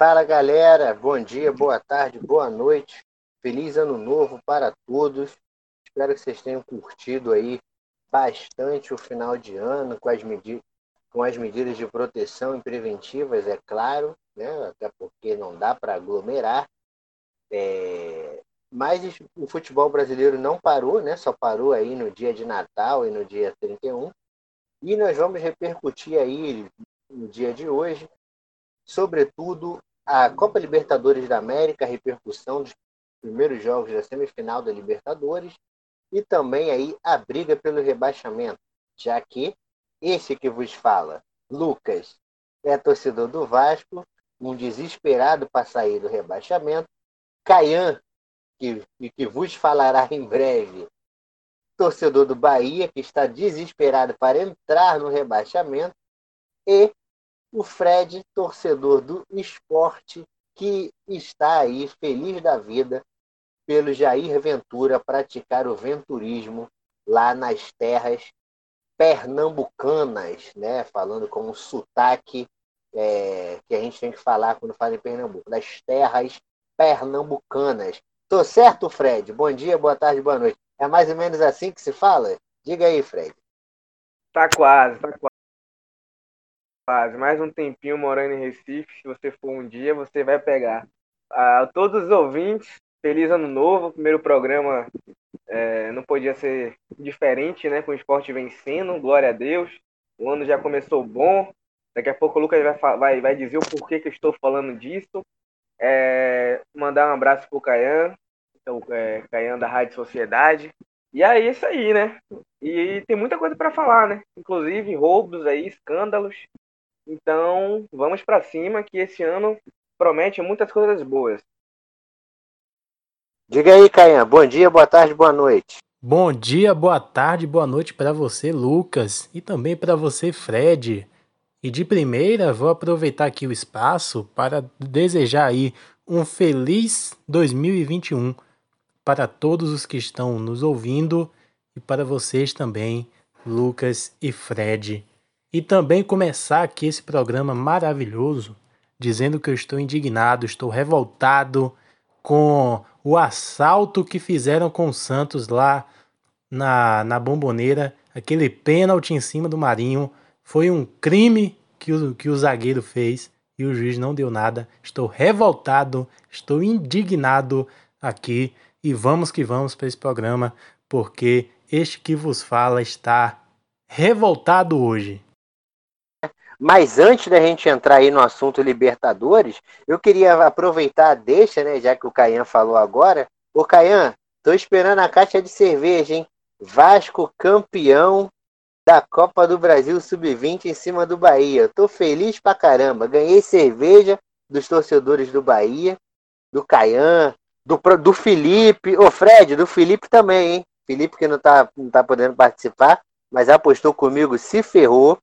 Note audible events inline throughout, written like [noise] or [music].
Fala galera, bom dia, boa tarde, boa noite. Feliz ano novo para todos. Espero que vocês tenham curtido aí bastante o final de ano com as, medi com as medidas de proteção e preventivas, é claro, né? até porque não dá para aglomerar. É... Mas o futebol brasileiro não parou, né? só parou aí no dia de Natal e no dia 31. E nós vamos repercutir aí no dia de hoje, sobretudo a Copa Libertadores da América, a repercussão dos primeiros jogos da semifinal da Libertadores e também aí a briga pelo rebaixamento, já que esse que vos fala, Lucas, é torcedor do Vasco, um desesperado para sair do rebaixamento, Caian, que, que vos falará em breve, torcedor do Bahia, que está desesperado para entrar no rebaixamento, e o Fred, torcedor do esporte, que está aí feliz da vida pelo Jair Ventura praticar o venturismo lá nas terras pernambucanas, né? falando com um sotaque é, que a gente tem que falar quando fala em Pernambuco, das terras pernambucanas. Tô certo, Fred? Bom dia, boa tarde, boa noite. É mais ou menos assim que se fala? Diga aí, Fred. Tá quase, tá quase. Mais um tempinho morando em Recife. Se você for um dia, você vai pegar. A todos os ouvintes, feliz ano novo. Primeiro programa é, não podia ser diferente, né? Com o esporte vencendo, glória a Deus. O ano já começou bom. Daqui a pouco o Lucas vai, vai, vai dizer o porquê que eu estou falando disso. É, mandar um abraço pro Caian, então, é, Caian da Rádio Sociedade. E é isso aí, né? E tem muita coisa para falar, né? Inclusive roubos aí, escândalos. Então, vamos para cima que esse ano promete muitas coisas boas. Diga aí, Caian. Bom dia, boa tarde, boa noite. Bom dia, boa tarde, boa noite para você, Lucas, e também para você, Fred. E de primeira, vou aproveitar aqui o espaço para desejar aí um feliz 2021 para todos os que estão nos ouvindo e para vocês também, Lucas e Fred. E também começar aqui esse programa maravilhoso dizendo que eu estou indignado, estou revoltado com o assalto que fizeram com o Santos lá na, na bomboneira, aquele pênalti em cima do Marinho. Foi um crime que o, que o zagueiro fez e o juiz não deu nada. Estou revoltado, estou indignado aqui e vamos que vamos para esse programa, porque este que vos fala está revoltado hoje. Mas antes da gente entrar aí no assunto Libertadores, eu queria aproveitar a deixa, né, já que o Caian falou agora. Ô Caian, tô esperando a caixa de cerveja, hein? Vasco campeão da Copa do Brasil Sub-20 em cima do Bahia. tô feliz pra caramba. Ganhei cerveja dos torcedores do Bahia, do Caian, do, do Felipe, ô Fred, do Felipe também, hein? Felipe que não tá, não tá podendo participar, mas apostou comigo, se ferrou.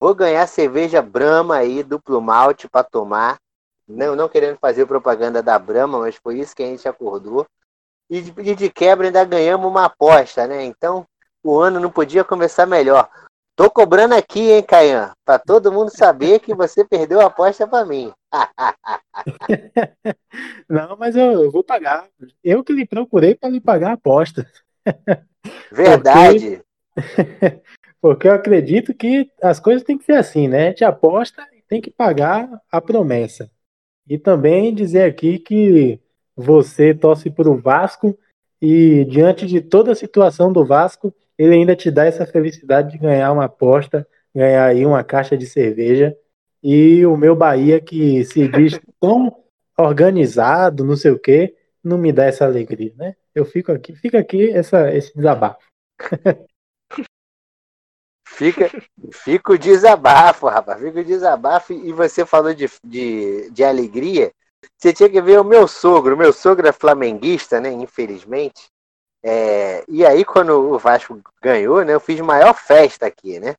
Vou ganhar cerveja Brahma aí, duplo malte para tomar. Não, não querendo fazer propaganda da Brahma, mas foi isso que a gente acordou. E de, de quebra ainda ganhamos uma aposta, né? Então o ano não podia começar melhor. Tô cobrando aqui, hein, Caian? Para todo mundo saber que você [laughs] perdeu a aposta para mim. [laughs] Não, mas eu, eu, vou pagar. Eu que lhe procurei para lhe pagar a aposta. Verdade. [laughs] Porque... Porque eu acredito que as coisas têm que ser assim, né? A gente aposta e tem que pagar a promessa. E também dizer aqui que você torce para o Vasco e diante de toda a situação do Vasco, ele ainda te dá essa felicidade de ganhar uma aposta, ganhar aí uma caixa de cerveja. E o meu Bahia, que se diz tão organizado, não sei o quê, não me dá essa alegria, né? Eu fico aqui, fica aqui essa, esse desabafo. [laughs] Fica, fica o desabafo, rapaz. Fica o desabafo. E você falou de, de, de alegria. Você tinha que ver o meu sogro. O meu sogro é flamenguista, né? Infelizmente. É, e aí, quando o Vasco ganhou, né? Eu fiz maior festa aqui, né?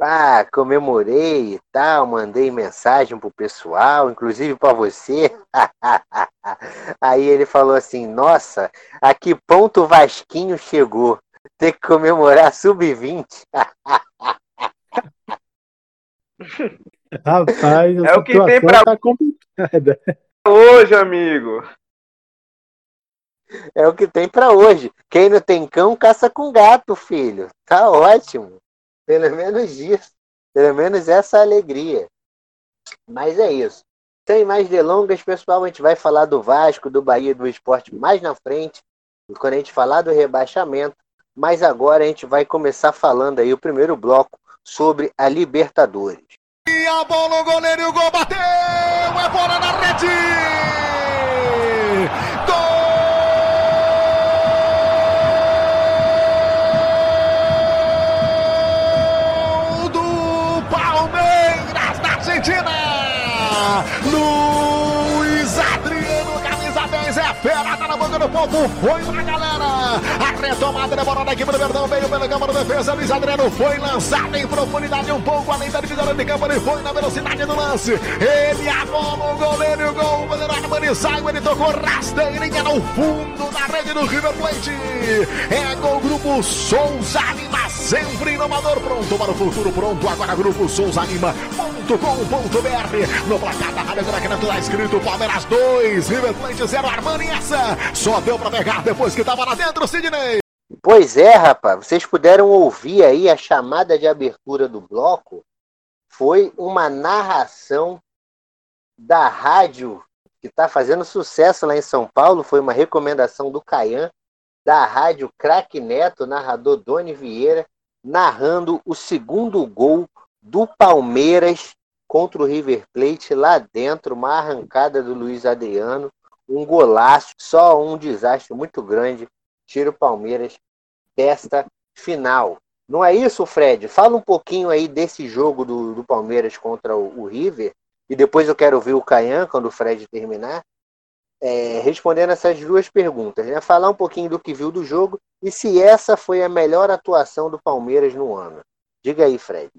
Ah, comemorei e tal, mandei mensagem pro pessoal, inclusive para você. [laughs] aí ele falou assim: Nossa, a que ponto o Vasquinho chegou? Ter que comemorar sub-20. Rapaz, é o que tem para tá [laughs] hoje, amigo. É o que tem para hoje. Quem não tem cão, caça com gato, filho. Tá ótimo. Pelo menos isso. Pelo menos essa alegria. Mas é isso. Sem mais delongas, pessoal, a gente vai falar do Vasco, do Bahia, do esporte mais na frente, quando a gente falar do rebaixamento. Mas agora a gente vai começar falando aí o primeiro bloco sobre a Libertadores. E a bola, o goleiro o gol bateu! É bola na rede! Gol Argentina! Luiz Adriano, camisa 10, é fera, tá na boca do povo, foi pra galera! Retomada da bola da equipe do Verdão veio pela câmara de defesa, Luiz Adriano foi lançado em profundidade um pouco além da divisão de campo, ele foi na velocidade do lance, ele a bola, o goleiro e o gol, o goleiro Armani saiu, ele tocou rasteirinha no fundo da rede do River Plate, é gol Grupo Souza Lima, sempre inovador, pronto para o futuro, pronto agora Grupo Souza Lima.com.br, no placar da Rádio Dragna tá escrito Palmeiras 2, River Plate 0, Armani essa, só deu para pegar depois que tava lá dentro, Sidney. Pois é, rapaz, vocês puderam ouvir aí a chamada de abertura do bloco. Foi uma narração da rádio que está fazendo sucesso lá em São Paulo. Foi uma recomendação do Caian, da rádio Crack Neto, narrador Doni Vieira, narrando o segundo gol do Palmeiras contra o River Plate lá dentro, uma arrancada do Luiz Adriano, um golaço, só um desastre muito grande, tira o Palmeiras desta final. Não é isso, Fred? Fala um pouquinho aí desse jogo do, do Palmeiras contra o, o, River, e depois eu quero ver o Caian, quando o Fred terminar, é, respondendo essas duas perguntas. Né? Falar um pouquinho do que viu do jogo e se essa foi a melhor atuação do Palmeiras no ano. Diga aí, Fred.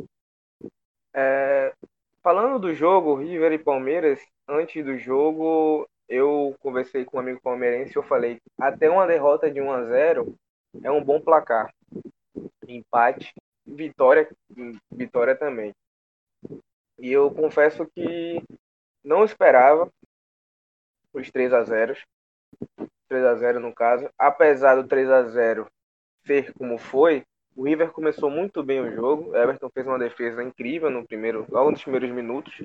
É, falando do jogo, River e Palmeiras, antes do jogo, eu conversei com um amigo palmeirense e eu falei, até uma derrota de 1 a 0 é um bom placar. Empate, vitória, vitória também. E eu confesso que não esperava os 3 a 0 3 a 0 no caso, apesar do 3 a 0 ser como foi, o River começou muito bem o jogo. Everton fez uma defesa incrível no primeiro, logo nos primeiros minutos.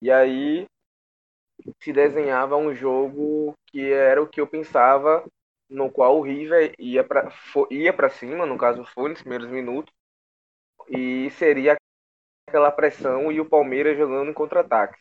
E aí se desenhava um jogo que era o que eu pensava, no qual o River ia para ia para cima, no caso foi nos primeiros minutos, e seria aquela pressão e o Palmeiras jogando em contra-ataque.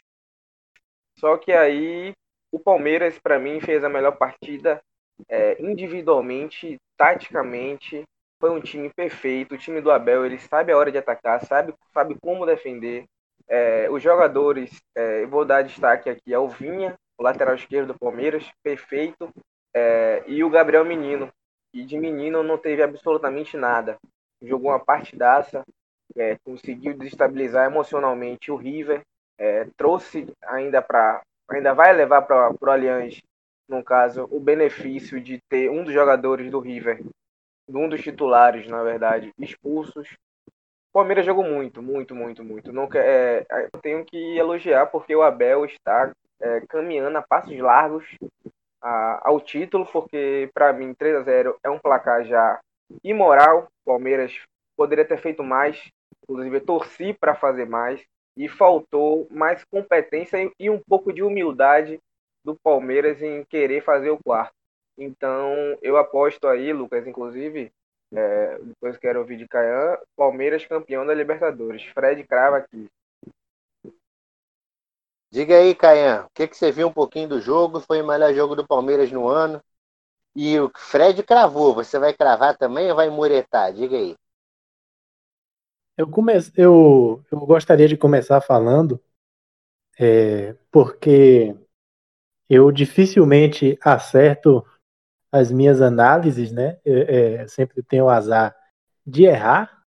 Só que aí o Palmeiras, para mim, fez a melhor partida é, individualmente, taticamente. Foi um time perfeito. O time do Abel, ele sabe a hora de atacar, sabe, sabe como defender. É, os jogadores, é, vou dar destaque aqui ao Vinha, o lateral esquerdo do Palmeiras, perfeito. É, e o Gabriel Menino, que de menino não teve absolutamente nada. Jogou uma partidaça, é, conseguiu desestabilizar emocionalmente o River, é, trouxe ainda para. ainda vai levar para o Allianz, no caso, o benefício de ter um dos jogadores do River, um dos titulares, na verdade, expulsos o Palmeiras jogou muito, muito, muito, muito. Não, é, eu tenho que elogiar porque o Abel está é, caminhando a passos largos a, ao título, porque para mim 3 a 0 é um placar já imoral. O Palmeiras poderia ter feito mais, inclusive torci para fazer mais e faltou mais competência e um pouco de humildade do Palmeiras em querer fazer o quarto. Então, eu aposto aí, Lucas, inclusive, é, depois quero ouvir de Caian. Palmeiras campeão da Libertadores. Fred crava aqui. Diga aí, Caian, o que, que você viu um pouquinho do jogo? Foi o melhor jogo do Palmeiras no ano. E o Fred cravou. Você vai cravar também ou vai muretar? Diga aí. Eu, come... eu, eu gostaria de começar falando, é, porque eu dificilmente acerto as minhas análises, né? É, é, sempre tenho o azar de errar,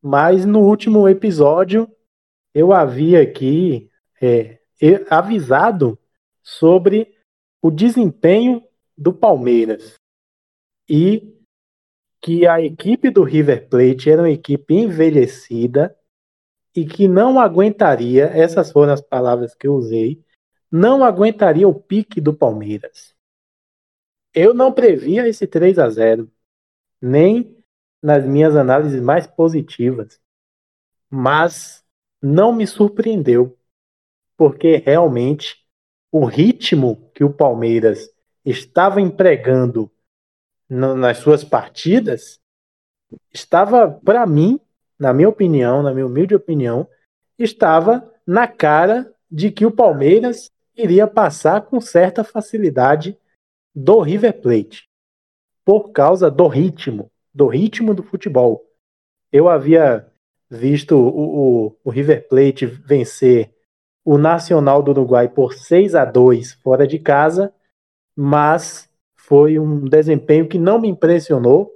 mas no último episódio eu havia aqui é, avisado sobre o desempenho do Palmeiras e que a equipe do River Plate era uma equipe envelhecida e que não aguentaria, essas foram as palavras que eu usei, não aguentaria o pique do Palmeiras. Eu não previa esse 3 a 0 nem nas minhas análises mais positivas, mas não me surpreendeu, porque realmente o ritmo que o Palmeiras estava empregando no, nas suas partidas estava, para mim, na minha opinião, na minha humilde opinião, estava na cara de que o Palmeiras iria passar com certa facilidade do River Plate, por causa do ritmo, do ritmo do futebol. Eu havia visto o, o, o River Plate vencer o Nacional do Uruguai por 6 a 2 fora de casa, mas foi um desempenho que não me impressionou,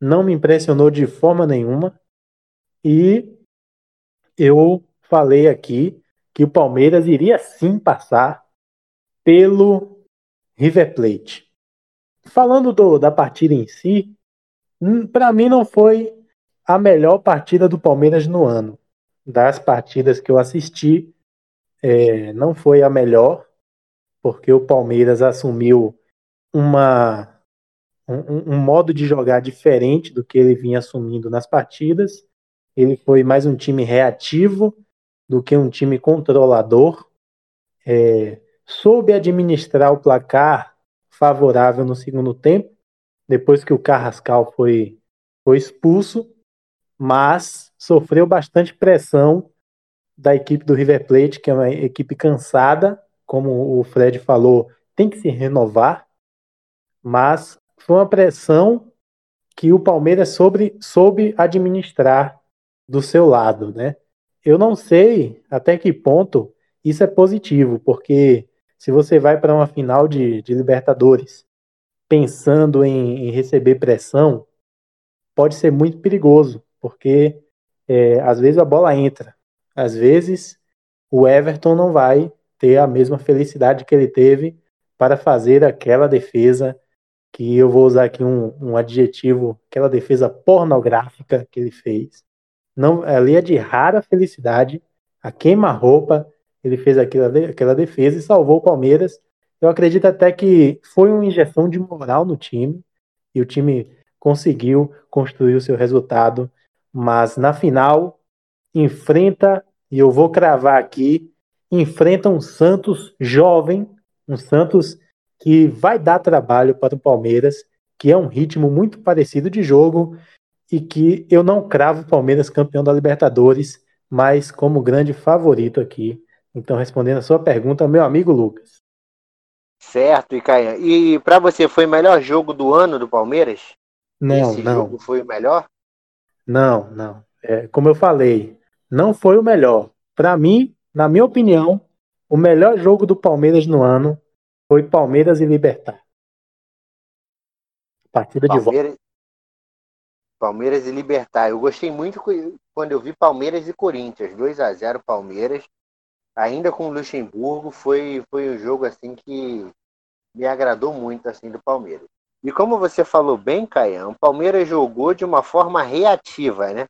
não me impressionou de forma nenhuma. E eu falei aqui que o Palmeiras iria sim passar pelo River Plate. Falando do, da partida em si, hum, para mim não foi a melhor partida do Palmeiras no ano. Das partidas que eu assisti, é, não foi a melhor, porque o Palmeiras assumiu uma, um, um, modo de jogar diferente do que ele vinha assumindo nas partidas. Ele foi mais um time reativo do que um time controlador. É, soube administrar o placar favorável no segundo tempo, depois que o Carrascal foi, foi expulso, mas sofreu bastante pressão da equipe do River Plate, que é uma equipe cansada, como o Fred falou, tem que se renovar, mas foi uma pressão que o Palmeiras soube, soube administrar do seu lado, né? Eu não sei até que ponto isso é positivo, porque se você vai para uma final de, de Libertadores pensando em, em, receber pressão, pode ser muito perigoso, porque é, às vezes a bola entra, às vezes o Everton não vai ter a mesma felicidade que ele teve para fazer aquela defesa que eu vou usar aqui um, um adjetivo, aquela defesa pornográfica que ele fez. Não, ali é de rara felicidade, a queima-roupa, ele fez aquela, aquela defesa e salvou o Palmeiras. Eu acredito até que foi uma injeção de moral no time e o time conseguiu construir o seu resultado, mas na final enfrenta, e eu vou cravar aqui, enfrenta um Santos jovem, um Santos que vai dar trabalho para o Palmeiras, que é um ritmo muito parecido de jogo e que eu não cravo o Palmeiras campeão da Libertadores, mas como grande favorito aqui. Então, respondendo a sua pergunta, meu amigo Lucas. Certo, Icaia. E para você, foi o melhor jogo do ano do Palmeiras? Não, Esse não. jogo foi o melhor? Não, não. É, como eu falei, não foi o melhor. Para mim, na minha opinião, o melhor jogo do Palmeiras no ano foi Palmeiras e Libertar. Partida Palmeiras, de volta. Palmeiras e Libertar. Eu gostei muito quando eu vi Palmeiras e Corinthians. 2 a 0 Palmeiras. Ainda com o Luxemburgo, foi, foi um jogo assim que me agradou muito assim do Palmeiras. E como você falou bem, Caião, o Palmeiras jogou de uma forma reativa, né?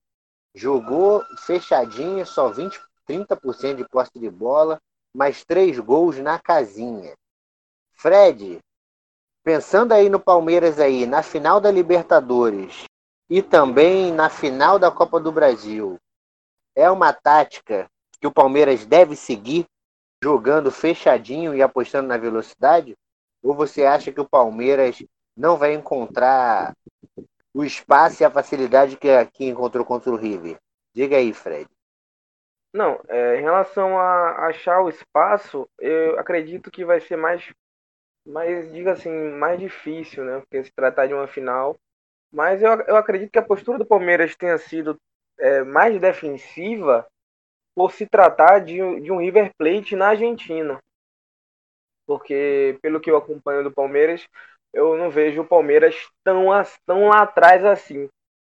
Jogou fechadinho, só 20, 30% de posse de bola, mais três gols na casinha. Fred, pensando aí no Palmeiras aí, na final da Libertadores e também na final da Copa do Brasil, é uma tática que o Palmeiras deve seguir jogando fechadinho e apostando na velocidade? Ou você acha que o Palmeiras não vai encontrar o espaço e a facilidade que, que encontrou contra o River? Diga aí, Fred. Não, é, em relação a achar o espaço, eu acredito que vai ser mais mais, diga assim, mais difícil, né? Porque se tratar de uma final. Mas eu, eu acredito que a postura do Palmeiras tenha sido é, mais defensiva por se tratar de, de um River Plate na Argentina. Porque, pelo que eu acompanho do Palmeiras, eu não vejo o Palmeiras tão, tão lá atrás assim.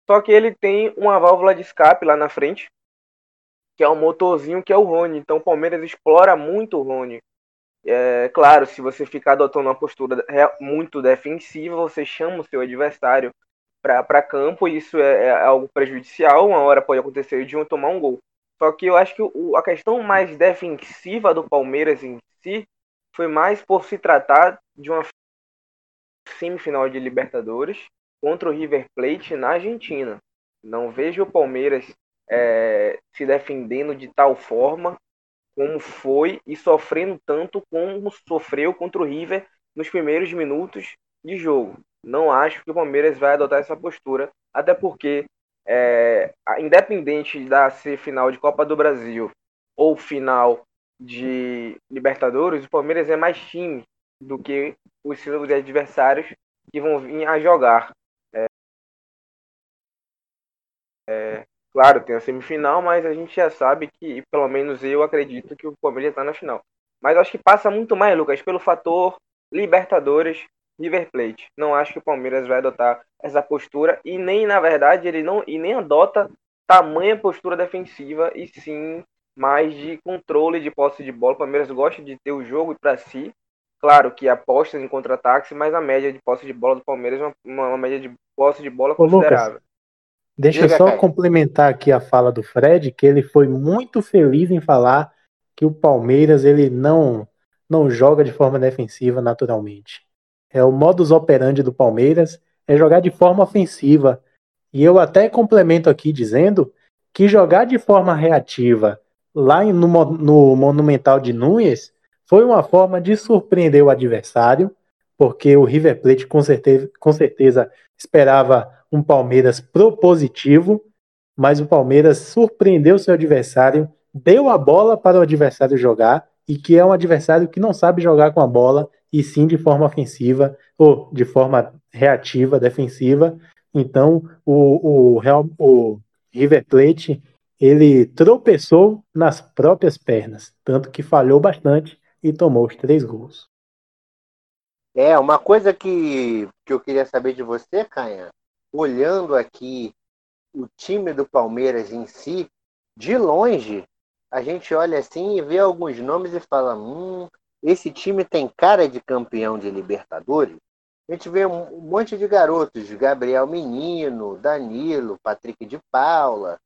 Só que ele tem uma válvula de escape lá na frente, que é um motorzinho que é o Rony. Então o Palmeiras explora muito o Rony. É, claro, se você ficar adotando uma postura muito defensiva, você chama o seu adversário para campo e isso é, é, algo prejudicial. Uma hora pode acontecer de um tomar um gol. Só que eu acho que o, a questão mais defensiva do Palmeiras em si foi mais por se tratar de uma semifinal de Libertadores contra o River Plate na Argentina. Não vejo o Palmeiras é, se defendendo de tal forma como foi e sofrendo tanto como sofreu contra o River nos primeiros minutos de jogo. Não acho que o Palmeiras vai adotar essa postura, até porque, é, independente da ser final de Copa do Brasil ou final de Libertadores, o Palmeiras é mais time do que os seus adversários que vão vir a jogar. É, é, claro, tem a semifinal, mas a gente já sabe que, pelo menos eu acredito que o Palmeiras está na final. Mas acho que passa muito mais, Lucas, pelo fator Libertadores River Plate. Não acho que o Palmeiras vai adotar essa postura e nem, na verdade, ele não e nem adota tamanha postura defensiva e sim mais de controle de posse de bola. O Palmeiras gosta de ter o jogo para si. Claro que aposta em contra-ataques, mas a média de posse de bola do Palmeiras é uma, uma média de posse de bola considerável. Lucas, deixa eu só complementar aqui a fala do Fred, que ele foi muito feliz em falar que o Palmeiras ele não não joga de forma defensiva naturalmente. É o modus operandi do Palmeiras é jogar de forma ofensiva. E eu até complemento aqui dizendo que jogar de forma reativa lá no, no Monumental de Núñez foi uma forma de surpreender o adversário, porque o River Plate com certeza, com certeza esperava um Palmeiras propositivo, mas o Palmeiras surpreendeu seu adversário, deu a bola para o adversário jogar e que é um adversário que não sabe jogar com a bola e sim de forma ofensiva ou de forma reativa, defensiva. Então, o, o, Real, o River Plate ele tropeçou nas próprias pernas, tanto que falhou bastante e tomou os três gols. É, uma coisa que, que eu queria saber de você, Canha, olhando aqui o time do Palmeiras em si, de longe, a gente olha assim e vê alguns nomes e fala: hum, esse time tem cara de campeão de Libertadores. A gente vê um monte de garotos, Gabriel Menino, Danilo, Patrick de Paula,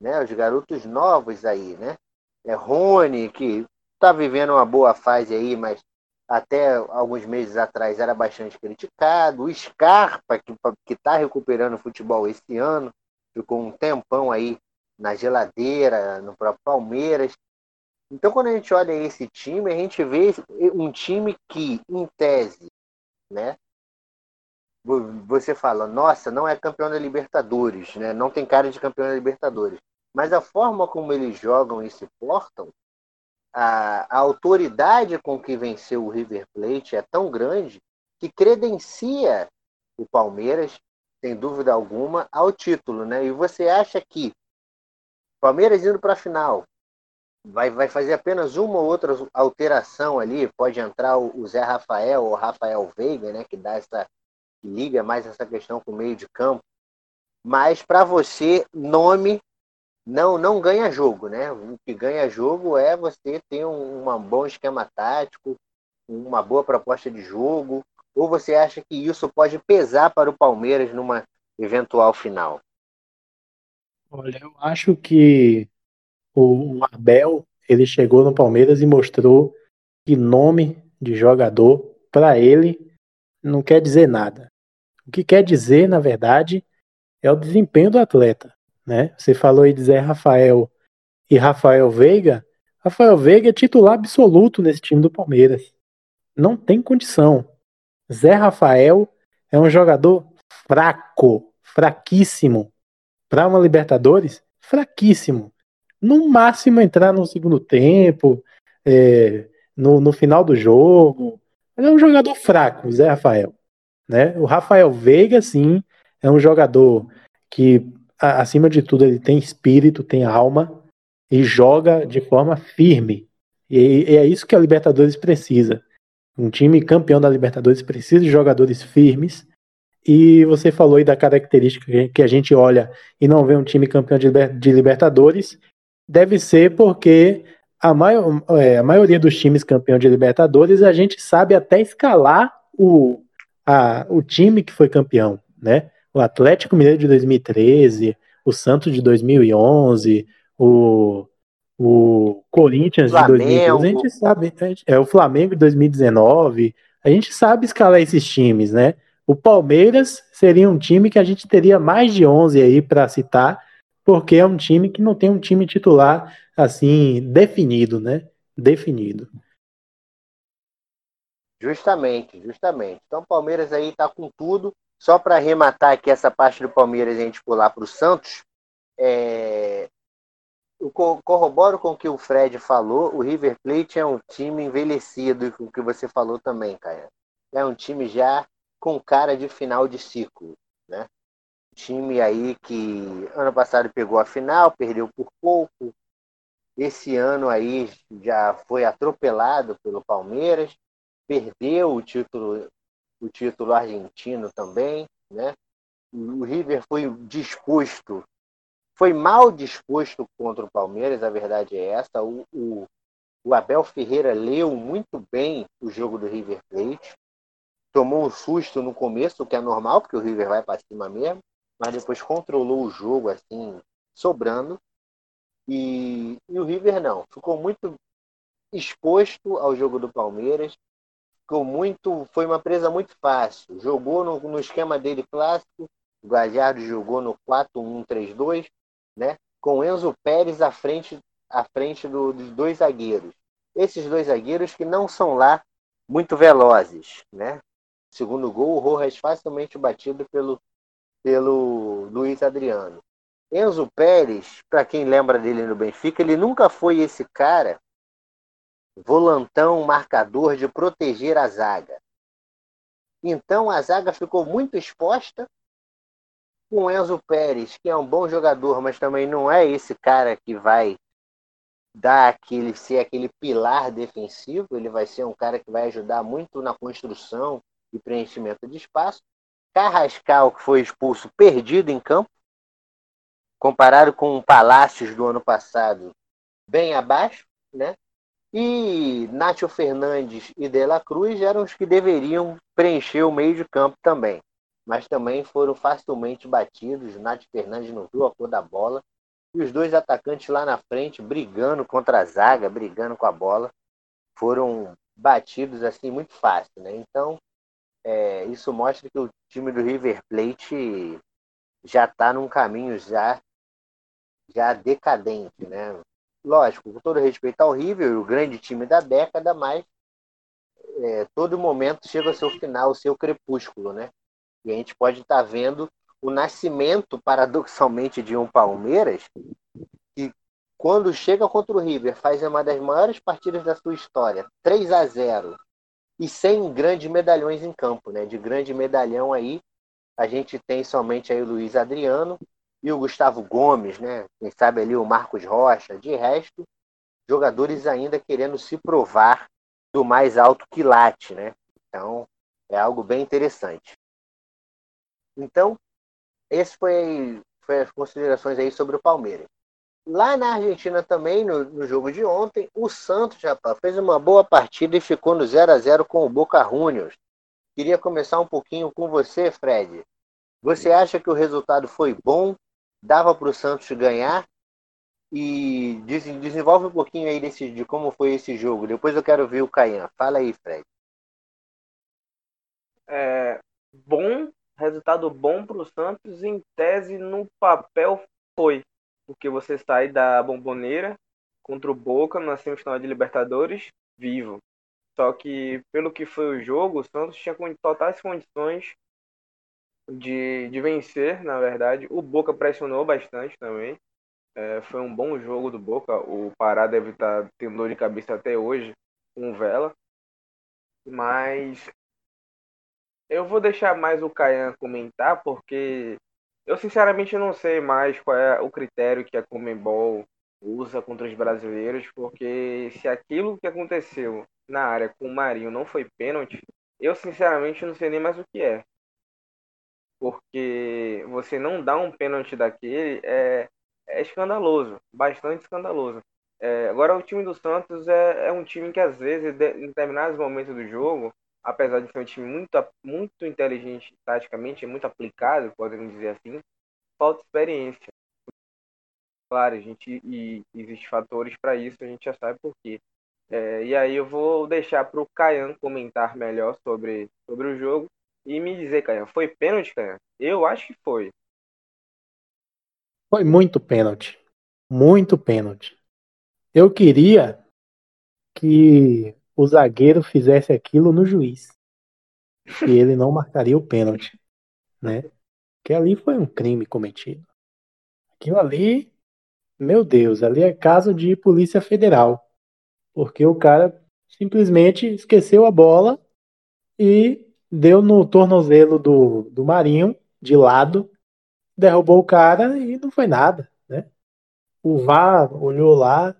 né? Os garotos novos aí, né? É Rony, que está vivendo uma boa fase aí, mas até alguns meses atrás era bastante criticado. O Scarpa, que está recuperando o futebol esse ano, ficou um tempão aí na geladeira, no próprio Palmeiras. Então, quando a gente olha esse time, a gente vê um time que, em tese, né? Você fala, nossa, não é campeão da Libertadores, né? Não tem cara de campeão da Libertadores. Mas a forma como eles jogam e se portam, a, a autoridade com que venceu o River Plate é tão grande que credencia o Palmeiras, sem dúvida alguma, ao título, né? E você acha que Palmeiras indo para a final. Vai, vai fazer apenas uma ou outra alteração ali. Pode entrar o, Zé Rafael ou Rafael Veiga, né? Que dá essa que liga mais essa questão com o meio de campo. Mas para você, nome não não ganha jogo, né? O que ganha jogo é você ter um, um bom esquema tático, uma boa proposta de jogo. Ou você acha que isso pode pesar para o Palmeiras numa eventual final? Olha, eu acho que o Abel ele chegou no Palmeiras e mostrou que nome de jogador para ele não quer dizer nada. O que quer dizer, na verdade, é o desempenho do atleta, né? Você falou aí de Zé Rafael e Rafael Veiga. Rafael Veiga é titular absoluto nesse time do Palmeiras. Não tem condição. Zé Rafael é um jogador fraco, fraquíssimo para uma Libertadores, fraquíssimo. No máximo entrar no segundo tempo, é, no, no final do jogo. Ele é um jogador fraco, Zé Rafael. Né? O Rafael Veiga, sim, é um jogador que, acima de tudo, ele tem espírito, tem alma e joga de forma firme. E, e é isso que a Libertadores precisa. Um time campeão da Libertadores precisa de jogadores firmes e você falou aí da característica que a gente olha e não vê um time campeão de, de Libertadores. Deve ser porque a, maior, é, a maioria dos times campeão de Libertadores a gente sabe até escalar o, a, o time que foi campeão, né? O Atlético Mineiro de 2013, o Santos de 2011, o, o Corinthians Flamengo. de 2012, a gente sabe, é o Flamengo de 2019, a gente sabe escalar esses times, né? O Palmeiras seria um time que a gente teria mais de 11 aí para citar, porque é um time que não tem um time titular assim definido, né? Definido. Justamente, justamente. Então o Palmeiras aí tá com tudo. Só para arrematar aqui essa parte do Palmeiras e a gente pular para o Santos, é... eu corroboro com o que o Fred falou. O River Plate é um time envelhecido, com o que você falou também, Caio. É um time já com cara de final de ciclo, né? Time aí que ano passado pegou a final, perdeu por pouco. Esse ano aí já foi atropelado pelo Palmeiras, perdeu o título, o título argentino também, né? O River foi disposto, foi mal disposto contra o Palmeiras, a verdade é essa. O, o, o Abel Ferreira leu muito bem o jogo do River Plate, tomou um susto no começo, o que é normal, porque o River vai para cima mesmo, mas depois controlou o jogo assim, sobrando. E, e o River não, ficou muito exposto ao jogo do Palmeiras, ficou muito, foi uma presa muito fácil. Jogou no, no esquema dele clássico, o Gajardo jogou no 4-1-3-2, né? Com Enzo Pérez à frente, à frente do, dos dois zagueiros. Esses dois zagueiros que não são lá muito velozes, né? Segundo gol, o Rojas facilmente batido pelo, pelo Luiz Adriano. Enzo Pérez, para quem lembra dele no Benfica, ele nunca foi esse cara volantão, marcador de proteger a zaga. Então a zaga ficou muito exposta com Enzo Pérez, que é um bom jogador, mas também não é esse cara que vai dar aquele ser aquele pilar defensivo, ele vai ser um cara que vai ajudar muito na construção e preenchimento de espaço. Carrascal, que foi expulso, perdido em campo, comparado com o Palácios do ano passado, bem abaixo, né? E Nátio Fernandes e De La Cruz eram os que deveriam preencher o meio de campo também. Mas também foram facilmente batidos. Nátio Fernandes não viu a cor da bola. E os dois atacantes lá na frente, brigando contra a zaga, brigando com a bola, foram batidos assim muito fácil. Né? Então, é, isso mostra que o time do River Plate já está num caminho já, já decadente, né? Lógico, com todo respeito ao River, o grande time da década, mas é, todo momento chega ao seu final, o seu crepúsculo, né? E a gente pode estar tá vendo o nascimento, paradoxalmente, de um Palmeiras que, quando chega contra o River, faz uma das maiores partidas da sua história, 3 a 0 e sem grandes medalhões em campo, né? De grande medalhão aí, a gente tem somente aí o Luiz Adriano e o Gustavo Gomes, né? Quem sabe ali o Marcos Rocha. De resto, jogadores ainda querendo se provar do mais alto quilate, né? Então, é algo bem interessante. Então, esse foi, foi as considerações aí sobre o Palmeiras. Lá na Argentina também, no, no jogo de ontem, o Santos, rapaz, fez uma boa partida e ficou no 0 a 0 com o Boca Juniors. Queria começar um pouquinho com você, Fred. Você acha que o resultado foi bom? Dava para o Santos ganhar? E desenvolve um pouquinho aí desse, de como foi esse jogo. Depois eu quero ver o Caian. Fala aí, Fred. É, bom, resultado bom para o Santos. Em tese, no papel, foi porque você sai da bomboneira contra o Boca na semifinal de Libertadores vivo. Só que, pelo que foi o jogo, o Santos tinha totais condições de, de vencer, na verdade. O Boca pressionou bastante também. É, foi um bom jogo do Boca. O Pará deve estar tendo dor de cabeça até hoje com Vela. Mas eu vou deixar mais o Caian comentar, porque eu sinceramente não sei mais qual é o critério que a Comembol usa contra os brasileiros, porque se aquilo que aconteceu na área com o Marinho não foi pênalti, eu sinceramente não sei nem mais o que é. Porque você não dá um pênalti daquele é, é escandaloso, bastante escandaloso. É, agora, o time do Santos é, é um time que, às vezes, em determinados momentos do jogo, apesar de ser um time muito, muito inteligente taticamente, muito aplicado, podemos dizer assim, falta experiência. Claro, a gente e existe fatores para isso, a gente já sabe por quê. É, e aí eu vou deixar para o Caian comentar melhor sobre, sobre o jogo e me dizer, Caian, foi pênalti, Caian? Eu acho que foi. Foi muito pênalti. Muito pênalti. Eu queria que o zagueiro fizesse aquilo no juiz. [laughs] E ele não marcaria o pênalti. Né? Que ali foi um crime cometido. Aquilo ali, meu Deus, ali é caso de Polícia Federal. Porque o cara simplesmente esqueceu a bola e deu no tornozelo do, do Marinho, de lado, derrubou o cara e não foi nada. Né? O VAR olhou lá,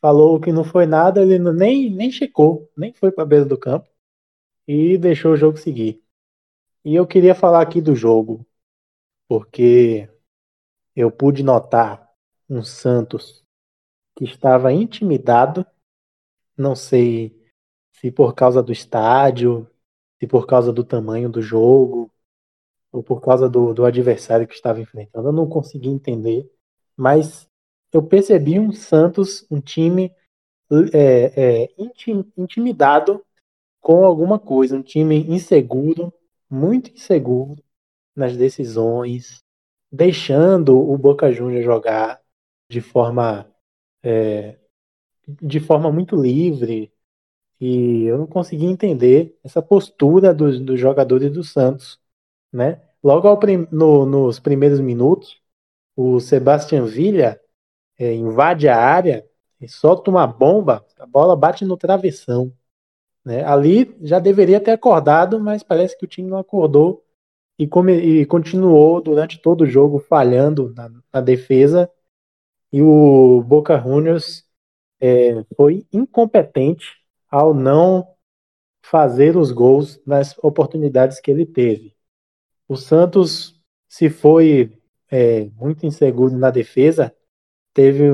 falou que não foi nada, ele nem, nem checou, nem foi para a beira do campo e deixou o jogo seguir. E eu queria falar aqui do jogo, porque eu pude notar um Santos que estava intimidado não sei se por causa do estádio, se por causa do tamanho do jogo, ou por causa do, do adversário que estava enfrentando. Eu não consegui entender, mas eu percebi um Santos, um time é, é, intimidado com alguma coisa, um time inseguro, muito inseguro nas decisões, deixando o Boca Juniors jogar de forma é, de forma muito livre. E eu não consegui entender essa postura dos, dos jogadores do Santos. Né? Logo prim, no, nos primeiros minutos, o Sebastian Villa é, invade a área e solta uma bomba, a bola bate no travessão. Né? Ali já deveria ter acordado, mas parece que o time não acordou e, come, e continuou durante todo o jogo falhando na, na defesa. E o Boca Juniors é, foi incompetente ao não fazer os gols nas oportunidades que ele teve. O Santos, se foi é, muito inseguro na defesa, teve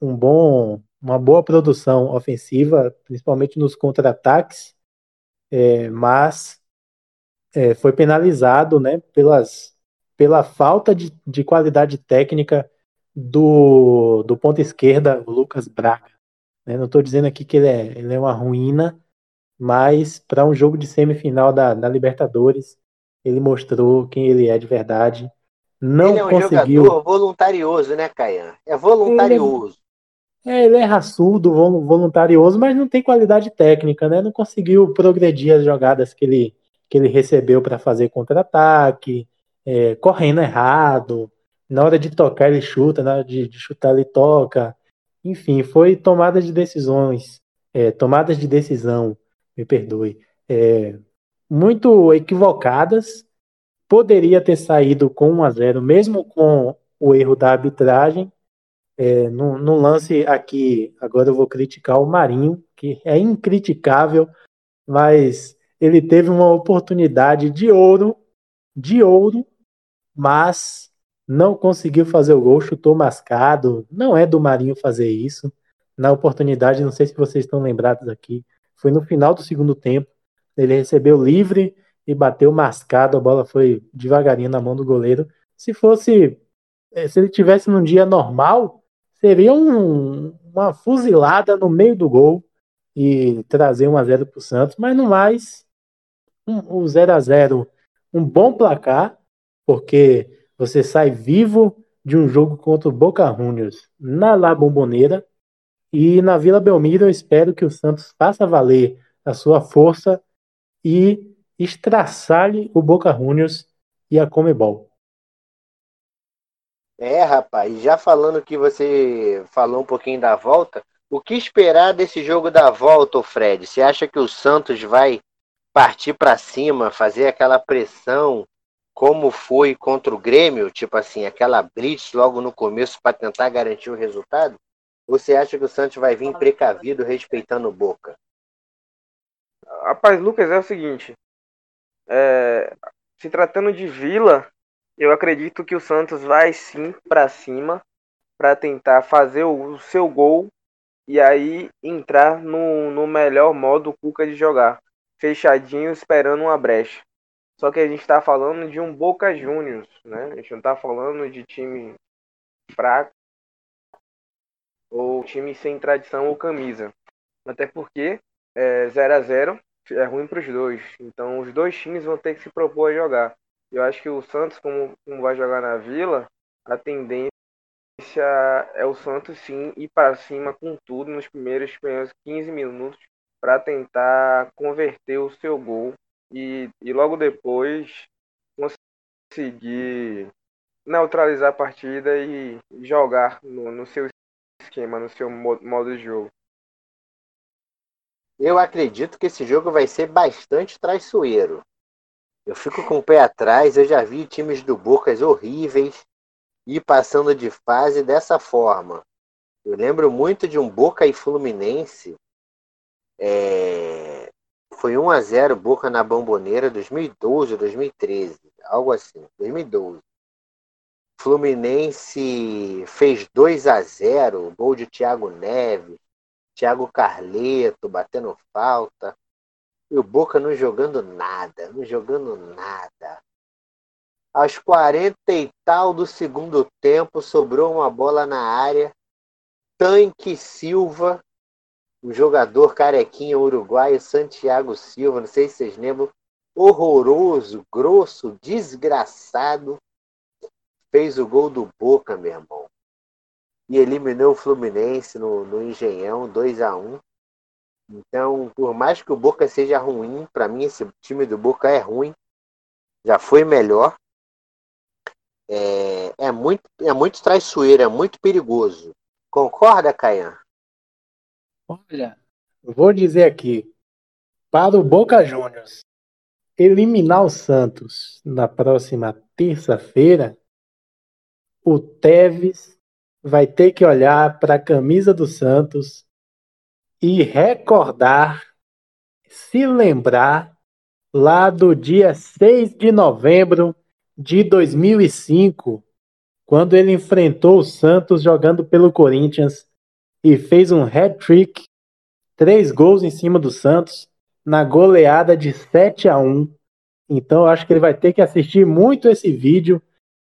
um bom, uma boa produção ofensiva, principalmente nos contra-ataques, é, mas é, foi penalizado né, pelas, pela falta de, de qualidade técnica do, do ponto esquerda, Lucas Braga. Né? Não estou dizendo aqui que ele é, ele é uma ruína, mas para um jogo de semifinal da, da Libertadores, ele mostrou quem ele é de verdade. Não ele é um conseguiu... jogador voluntarioso, né, Caian? É voluntarioso. Ele é, ele é raçudo, voluntarioso, mas não tem qualidade técnica, né? Não conseguiu progredir as jogadas que ele, que ele recebeu para fazer contra-ataque, é, correndo errado. Na hora de tocar, ele chuta, na hora de, de chutar, ele toca. Enfim, foi tomada de decisões, é, tomadas de decisão, me perdoe, é, muito equivocadas. Poderia ter saído com 1 a 0 mesmo com o erro da arbitragem. É, no, no lance aqui, agora eu vou criticar o Marinho, que é incriticável, mas ele teve uma oportunidade de ouro, de ouro, mas não conseguiu fazer o gol, chutou mascado. Não é do Marinho fazer isso. Na oportunidade, não sei se vocês estão lembrados aqui, foi no final do segundo tempo. Ele recebeu livre e bateu mascado, a bola foi devagarinho na mão do goleiro. Se fosse, eh, se ele tivesse num dia normal, seria um, uma fuzilada no meio do gol e trazer um a 0 para o Santos, mas no mais, um, um 0 a 0 um bom placar, porque você sai vivo de um jogo contra o Boca Juniors na La Bombonera. E na Vila Belmiro eu espero que o Santos faça valer a sua força e estraçalhe o Boca Juniors e a Comebol. É, rapaz, já falando que você falou um pouquinho da volta, o que esperar desse jogo da volta, Fred? Você acha que o Santos vai partir para cima, fazer aquela pressão como foi contra o Grêmio, tipo assim, aquela blitz logo no começo para tentar garantir o resultado? Ou você acha que o Santos vai vir precavido, respeitando o Boca? Rapaz, Lucas, é o seguinte. É, se tratando de Vila, eu acredito que o Santos vai sim para cima para tentar fazer o seu gol e aí entrar no, no melhor modo Cuca de jogar, fechadinho esperando uma brecha. Só que a gente está falando de um Boca Juniors, né? A gente não está falando de time fraco. ou time sem tradição ou camisa. Até porque é, 0 a 0 é ruim para os dois. Então os dois times vão ter que se propor a jogar. Eu acho que o Santos, como, como vai jogar na Vila, a tendência é o Santos sim ir para cima com tudo nos primeiros, primeiros 15 minutos para tentar converter o seu gol e, e logo depois conseguir neutralizar a partida e jogar no, no seu esquema, no seu modo de jogo. Eu acredito que esse jogo vai ser bastante traiçoeiro. Eu fico com o pé atrás, eu já vi times do Bocas horríveis ir passando de fase dessa forma. Eu lembro muito de um Boca e Fluminense. É... Foi 1 a 0 Boca na Bomboneira 2012 ou 2013, algo assim, 2012. Fluminense fez 2 a 0, gol de Thiago Neves, Thiago Carleto batendo falta. E o Boca não jogando nada, não jogando nada. Aos 40 e tal do segundo tempo, sobrou uma bola na área. Tanque Silva, o jogador carequinha uruguaio Santiago Silva, não sei se vocês lembram, horroroso, grosso, desgraçado, fez o gol do Boca, meu irmão. E eliminou o Fluminense no, no Engenhão, 2 a 1 então, por mais que o Boca seja ruim, para mim esse time do Boca é ruim. Já foi melhor. É, é, muito, é muito traiçoeiro, é muito perigoso. Concorda, Caian? Olha, vou dizer aqui. Para o Boca Juniors eliminar o Santos na próxima terça-feira, o Teves vai ter que olhar para a camisa do Santos e recordar, se lembrar lá do dia 6 de novembro de 2005, quando ele enfrentou o Santos jogando pelo Corinthians e fez um hat-trick, três gols em cima do Santos, na goleada de 7 a 1. Então eu acho que ele vai ter que assistir muito esse vídeo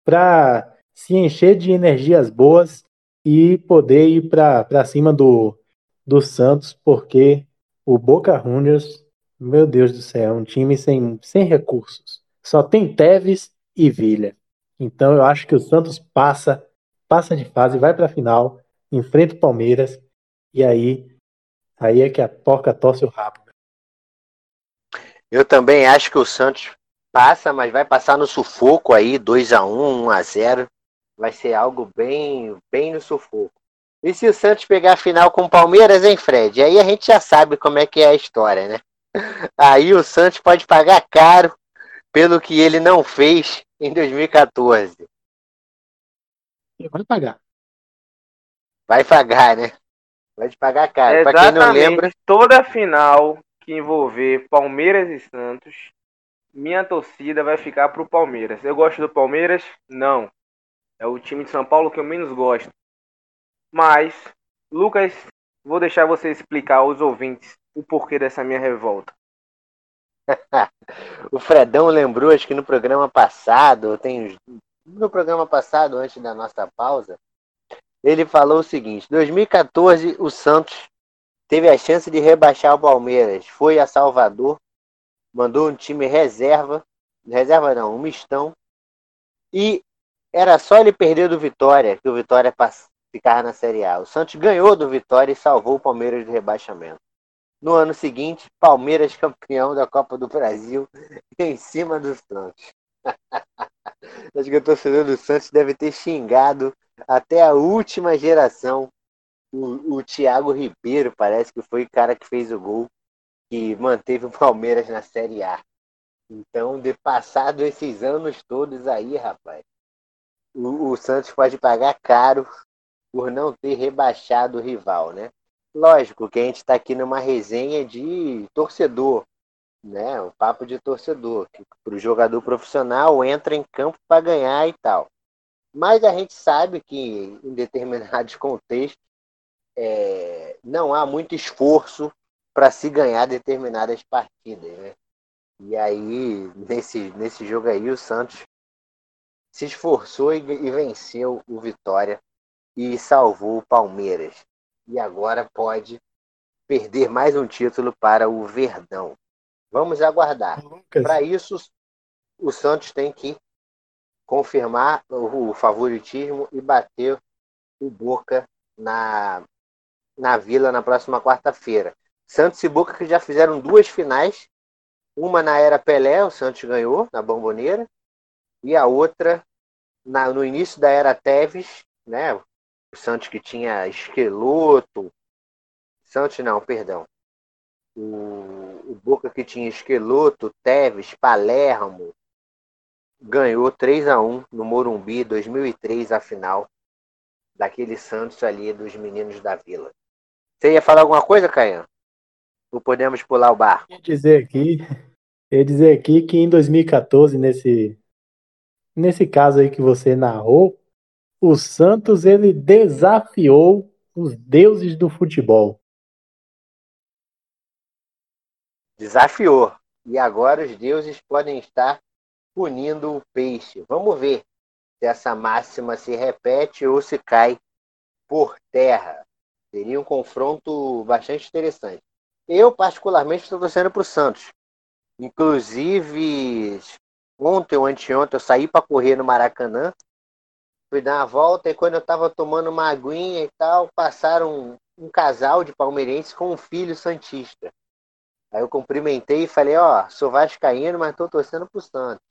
para se encher de energias boas e poder ir para cima do, do Santos, porque o Boca Juniors, meu Deus do céu, é um time sem, sem recursos. Só tem Teves e Vilha. Então eu acho que o Santos passa, passa de fase, vai para a final, enfrenta o Palmeiras e aí aí é que a porca torce o rabo. Eu também acho que o Santos passa, mas vai passar no sufoco aí, 2 a 1, 1 a 0. Vai ser algo bem, bem no sufoco. E se o Santos pegar a final com o Palmeiras, hein, Fred? Aí a gente já sabe como é que é a história, né? [laughs] Aí o Santos pode pagar caro pelo que ele não fez em 2014. Vai pagar. Vai pagar, né? Vai pagar caro. Para quem não lembra. Toda final que envolver Palmeiras e Santos, minha torcida vai ficar pro Palmeiras. Eu gosto do Palmeiras? Não. É o time de São Paulo que eu menos gosto. Mas, Lucas, vou deixar você explicar aos ouvintes o porquê dessa minha revolta. [laughs] o Fredão lembrou, acho que no programa passado, tem no programa passado, antes da nossa pausa, ele falou o seguinte: 2014 o Santos teve a chance de rebaixar o Palmeiras, foi a Salvador, mandou um time reserva, reserva não, um mistão, e era só ele perder do Vitória, que o Vitória ficar na Série A. O Santos ganhou do Vitória e salvou o Palmeiras do rebaixamento. No ano seguinte, Palmeiras campeão da Copa do Brasil [laughs] em cima do Santos. [laughs] Acho que o torcedor do Santos deve ter xingado até a última geração. O, o Thiago Ribeiro parece que foi o cara que fez o gol que manteve o Palmeiras na Série A. Então, de passado esses anos todos aí, rapaz, o, o Santos pode pagar caro por não ter rebaixado o rival, né? Lógico que a gente está aqui numa resenha de torcedor, né? O papo de torcedor, que para o jogador profissional entra em campo para ganhar e tal. Mas a gente sabe que em determinados [laughs] contextos é, não há muito esforço para se ganhar determinadas partidas, né? E aí, nesse, nesse jogo aí, o Santos se esforçou e, e venceu o Vitória e salvou o Palmeiras. e agora pode perder mais um título para o Verdão. Vamos aguardar. Para isso, o Santos tem que confirmar o favoritismo e bater o Boca na, na Vila na próxima quarta-feira. Santos e Boca que já fizeram duas finais, uma na era Pelé, o Santos ganhou na Bomboneira, e a outra na, no início da era Teves, né? O Santos que tinha Esqueloto, Santos não, perdão. O, o Boca que tinha Esqueloto, Teves, Palermo, ganhou 3 a 1 no Morumbi 2003 a final daquele Santos ali dos meninos da Vila. Você ia falar alguma coisa, Caian? Ou podemos pular o barco? Ia dizer aqui, ia dizer aqui que em 2014 nesse nesse caso aí que você narrou, o Santos ele desafiou os deuses do futebol. Desafiou. E agora os deuses podem estar punindo o peixe. Vamos ver se essa máxima se repete ou se cai por terra. Seria um confronto bastante interessante. Eu, particularmente, estou torcendo para o Santos. Inclusive, ontem ou anteontem, eu saí para correr no Maracanã, fui dar uma volta e quando eu estava tomando uma aguinha e tal, passaram um, um casal de palmeirenses com um filho santista. Aí eu cumprimentei e falei, ó, oh, sou vascaíno, mas estou torcendo pro Santos.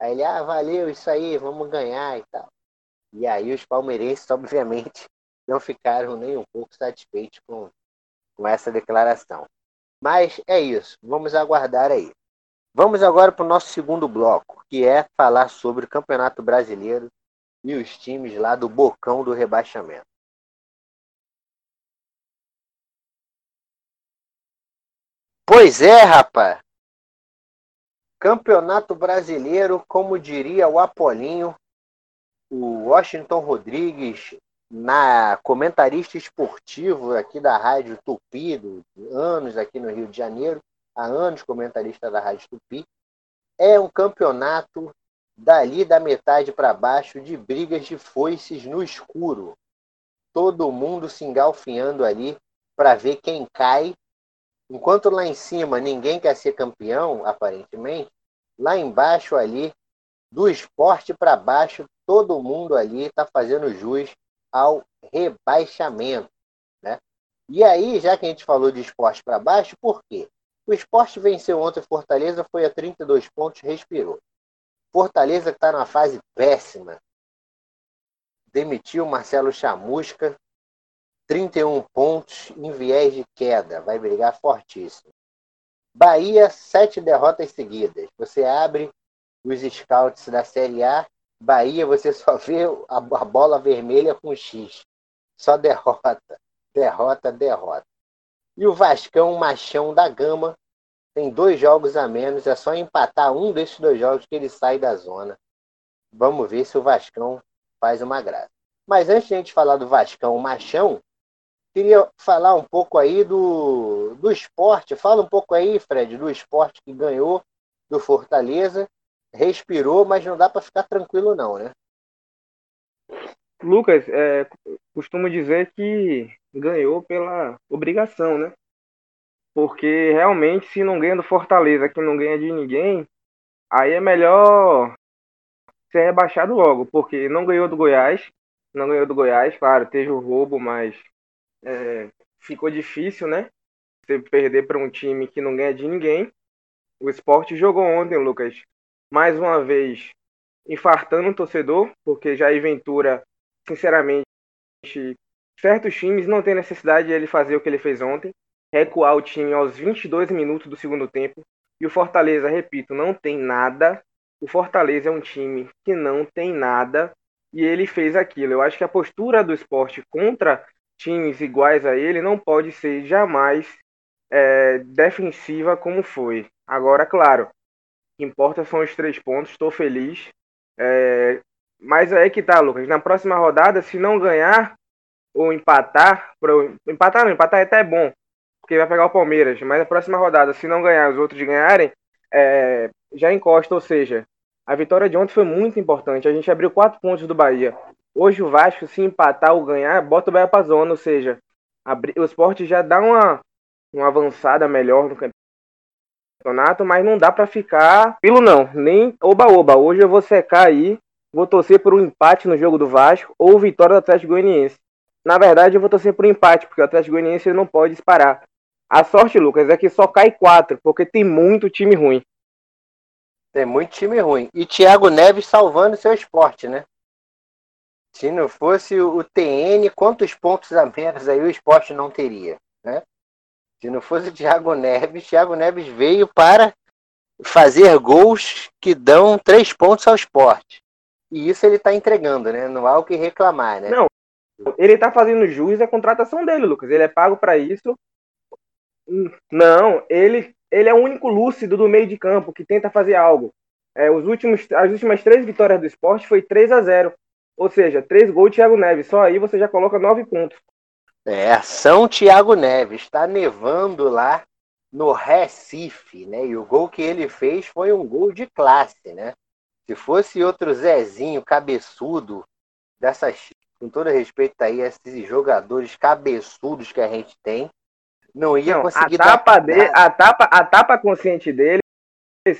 Aí ele, ah, valeu, isso aí, vamos ganhar e tal. E aí os palmeirenses, [laughs] obviamente, não ficaram nem um pouco satisfeitos com, com essa declaração. Mas é isso, vamos aguardar aí. Vamos agora para o nosso segundo bloco, que é falar sobre o Campeonato Brasileiro e os times lá do bocão do rebaixamento. Pois é, rapaz. Campeonato Brasileiro, como diria o Apolinho, o Washington Rodrigues, na comentarista esportivo aqui da Rádio Tupi, anos aqui no Rio de Janeiro, há anos comentarista da Rádio Tupi, é um campeonato dali da metade para baixo de brigas de foices no escuro. Todo mundo se engalfinhando ali para ver quem cai Enquanto lá em cima ninguém quer ser campeão, aparentemente, lá embaixo ali, do esporte para baixo, todo mundo ali está fazendo jus ao rebaixamento. Né? E aí, já que a gente falou de esporte para baixo, por quê? O esporte venceu ontem Fortaleza, foi a 32 pontos, respirou. Fortaleza está numa fase péssima. Demitiu Marcelo Chamusca, 31 pontos em viés de queda, vai brigar fortíssimo. Bahia, sete derrotas seguidas. Você abre os scouts da Série A, Bahia, você só vê a, bola vermelha com X. Só derrota, derrota, derrota. E o Vascão, machão da gama, tem dois jogos a menos, é só empatar um desses dois jogos que ele sai da zona. Vamos ver se o Vascão faz uma graça. Mas antes de a gente falar do Vascão machão, Queria falar um pouco aí do, do esporte. Fala um pouco aí, Fred, do esporte que ganhou do Fortaleza. Respirou, mas não dá para ficar tranquilo, não, né? Lucas, é, costumo dizer que ganhou pela obrigação, né? Porque realmente, se não ganha do Fortaleza, que não ganha de ninguém, aí é melhor ser rebaixado logo, porque não ganhou do Goiás, não ganhou do Goiás, claro, teve o roubo, mas é, ficou difícil, né? Você perder para um time que não ganha de ninguém. O esporte jogou ontem, Lucas, mais uma vez infartando o torcedor, porque Jair Ventura, sinceramente, certos times não tem necessidade de ele fazer o que ele fez ontem, recuar o time aos 22 minutos do segundo tempo. E o Fortaleza, repito, não tem nada. O Fortaleza é um time que não tem nada e ele fez aquilo. Eu acho que a postura do esporte contra times iguais a ele não pode ser jamais é, defensiva como foi. Agora, claro, importa são os três pontos, estou feliz. É, mas aí que tá, Lucas. Na próxima rodada, se não ganhar ou empatar, pro, empatar não, empatar é bom, porque vai pegar o Palmeiras. Mas na próxima rodada, se não ganhar, os outros ganharem, é, já encosta. Ou seja, a vitória de ontem foi muito importante. A gente abriu quatro pontos do Bahia. Hoje o Vasco, se empatar ou ganhar, bota o Bahia pra zona, ou seja, o esporte já dá uma, uma avançada melhor no campeonato, mas não dá para ficar pelo não, nem oba-oba. Hoje eu vou secar aí, vou torcer por um empate no jogo do Vasco ou vitória do Atlético Goianiense. Na verdade, eu vou torcer por empate, porque o Atlético Goianiense não pode disparar. A sorte, Lucas, é que só cai quatro, porque tem muito time ruim. Tem muito time ruim. E Thiago Neves salvando seu esporte, né? Se não fosse o TN, quantos pontos a menos aí o esporte não teria, né? Se não fosse o Thiago Neves, Thiago Neves veio para fazer gols que dão três pontos ao esporte. E isso ele está entregando, né? Não há o que reclamar, né? Não, ele está fazendo jus à contratação dele, Lucas. Ele é pago para isso. Não, ele, ele é o único lúcido do meio de campo que tenta fazer algo. É, os últimos, as últimas três vitórias do esporte foi 3 a 0 Ou seja, três gols Thiago Neves. Só aí você já coloca nove pontos. É, São Tiago Neves, está nevando lá no Recife, né? E o gol que ele fez foi um gol de classe, né? Se fosse outro Zezinho cabeçudo, dessas, com todo respeito aí, esses jogadores cabeçudos que a gente tem, não ia não, conseguir a tapa a tapa A tapa consciente dele,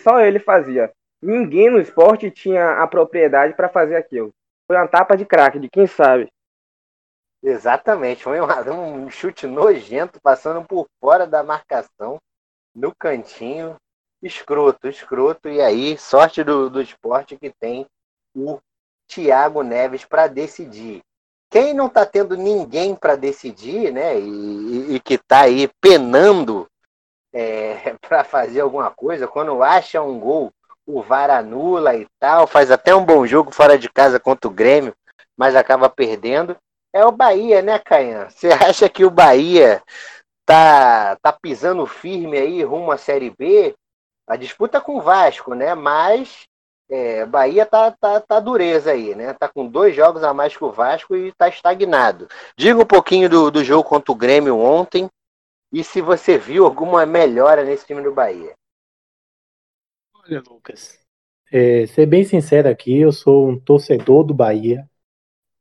só ele fazia. Ninguém no esporte tinha a propriedade para fazer aquilo. Foi uma tapa de craque, de quem sabe. Exatamente, foi um, [laughs] um chute nojento, passando por fora da marcação, no cantinho, escroto, escroto, e aí, sorte do, do esporte que tem o Thiago Neves para decidir. Quem não está tendo ninguém para decidir, né, e, e que está aí penando é, [laughs] para fazer alguma coisa, quando acha um gol, o VAR anula e tal, faz até um bom jogo fora de casa contra o Grêmio, mas acaba perdendo é o Bahia, né, Caian? Você [laughs] acha que o Bahia tá, tá pisando firme aí rumo à Série B? A disputa com o Vasco, né? Mas é, Bahia tá, tá, tá dureza aí, né? Tá com dois jogos a mais que o Vasco e tá estagnado. Diga um pouquinho do, do jogo contra o Grêmio ontem e se você viu alguma melhora nesse time do Bahia. Olha, Lucas, é, ser bem sincero aqui, eu sou um torcedor do Bahia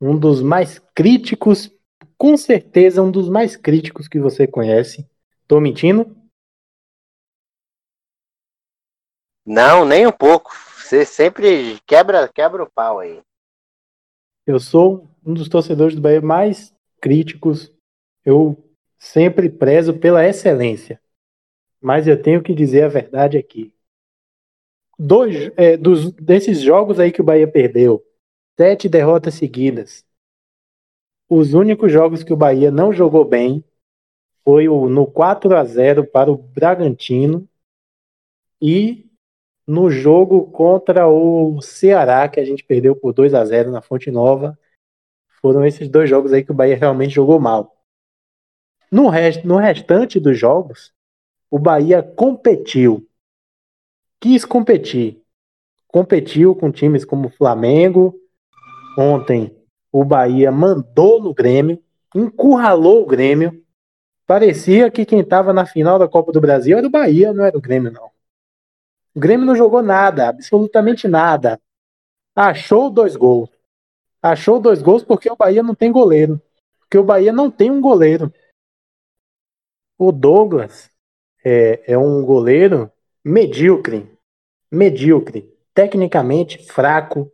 um dos mais críticos, com certeza um dos mais críticos que você conhece. Tô mentindo? Não, nem um pouco. Você sempre quebra, quebra o pau aí. Eu sou um dos torcedores do Bahia mais críticos. Eu sempre prezo pela excelência. Mas eu tenho que dizer a verdade aqui. Dois é, dos, desses jogos aí que o Bahia perdeu, Sete derrotas seguidas. Os únicos jogos que o Bahia não jogou bem foi o, no 4 a 0 para o Bragantino e no jogo contra o Ceará, que a gente perdeu por 2 a 0 na Fonte Nova. Foram esses dois jogos aí que o Bahia realmente jogou mal. No, rest, no restante dos jogos, o Bahia competiu. Quis competir. Competiu com times como Flamengo, Ontem o Bahia mandou no Grêmio, encurralou o Grêmio. Parecia que quem estava na final da Copa do Brasil era o Bahia, não era o Grêmio, não. O Grêmio não jogou nada, absolutamente nada. Achou dois gols. Achou dois gols porque o Bahia não tem goleiro. Porque o Bahia não tem um goleiro. O Douglas é, é um goleiro medíocre. Medíocre. Tecnicamente fraco,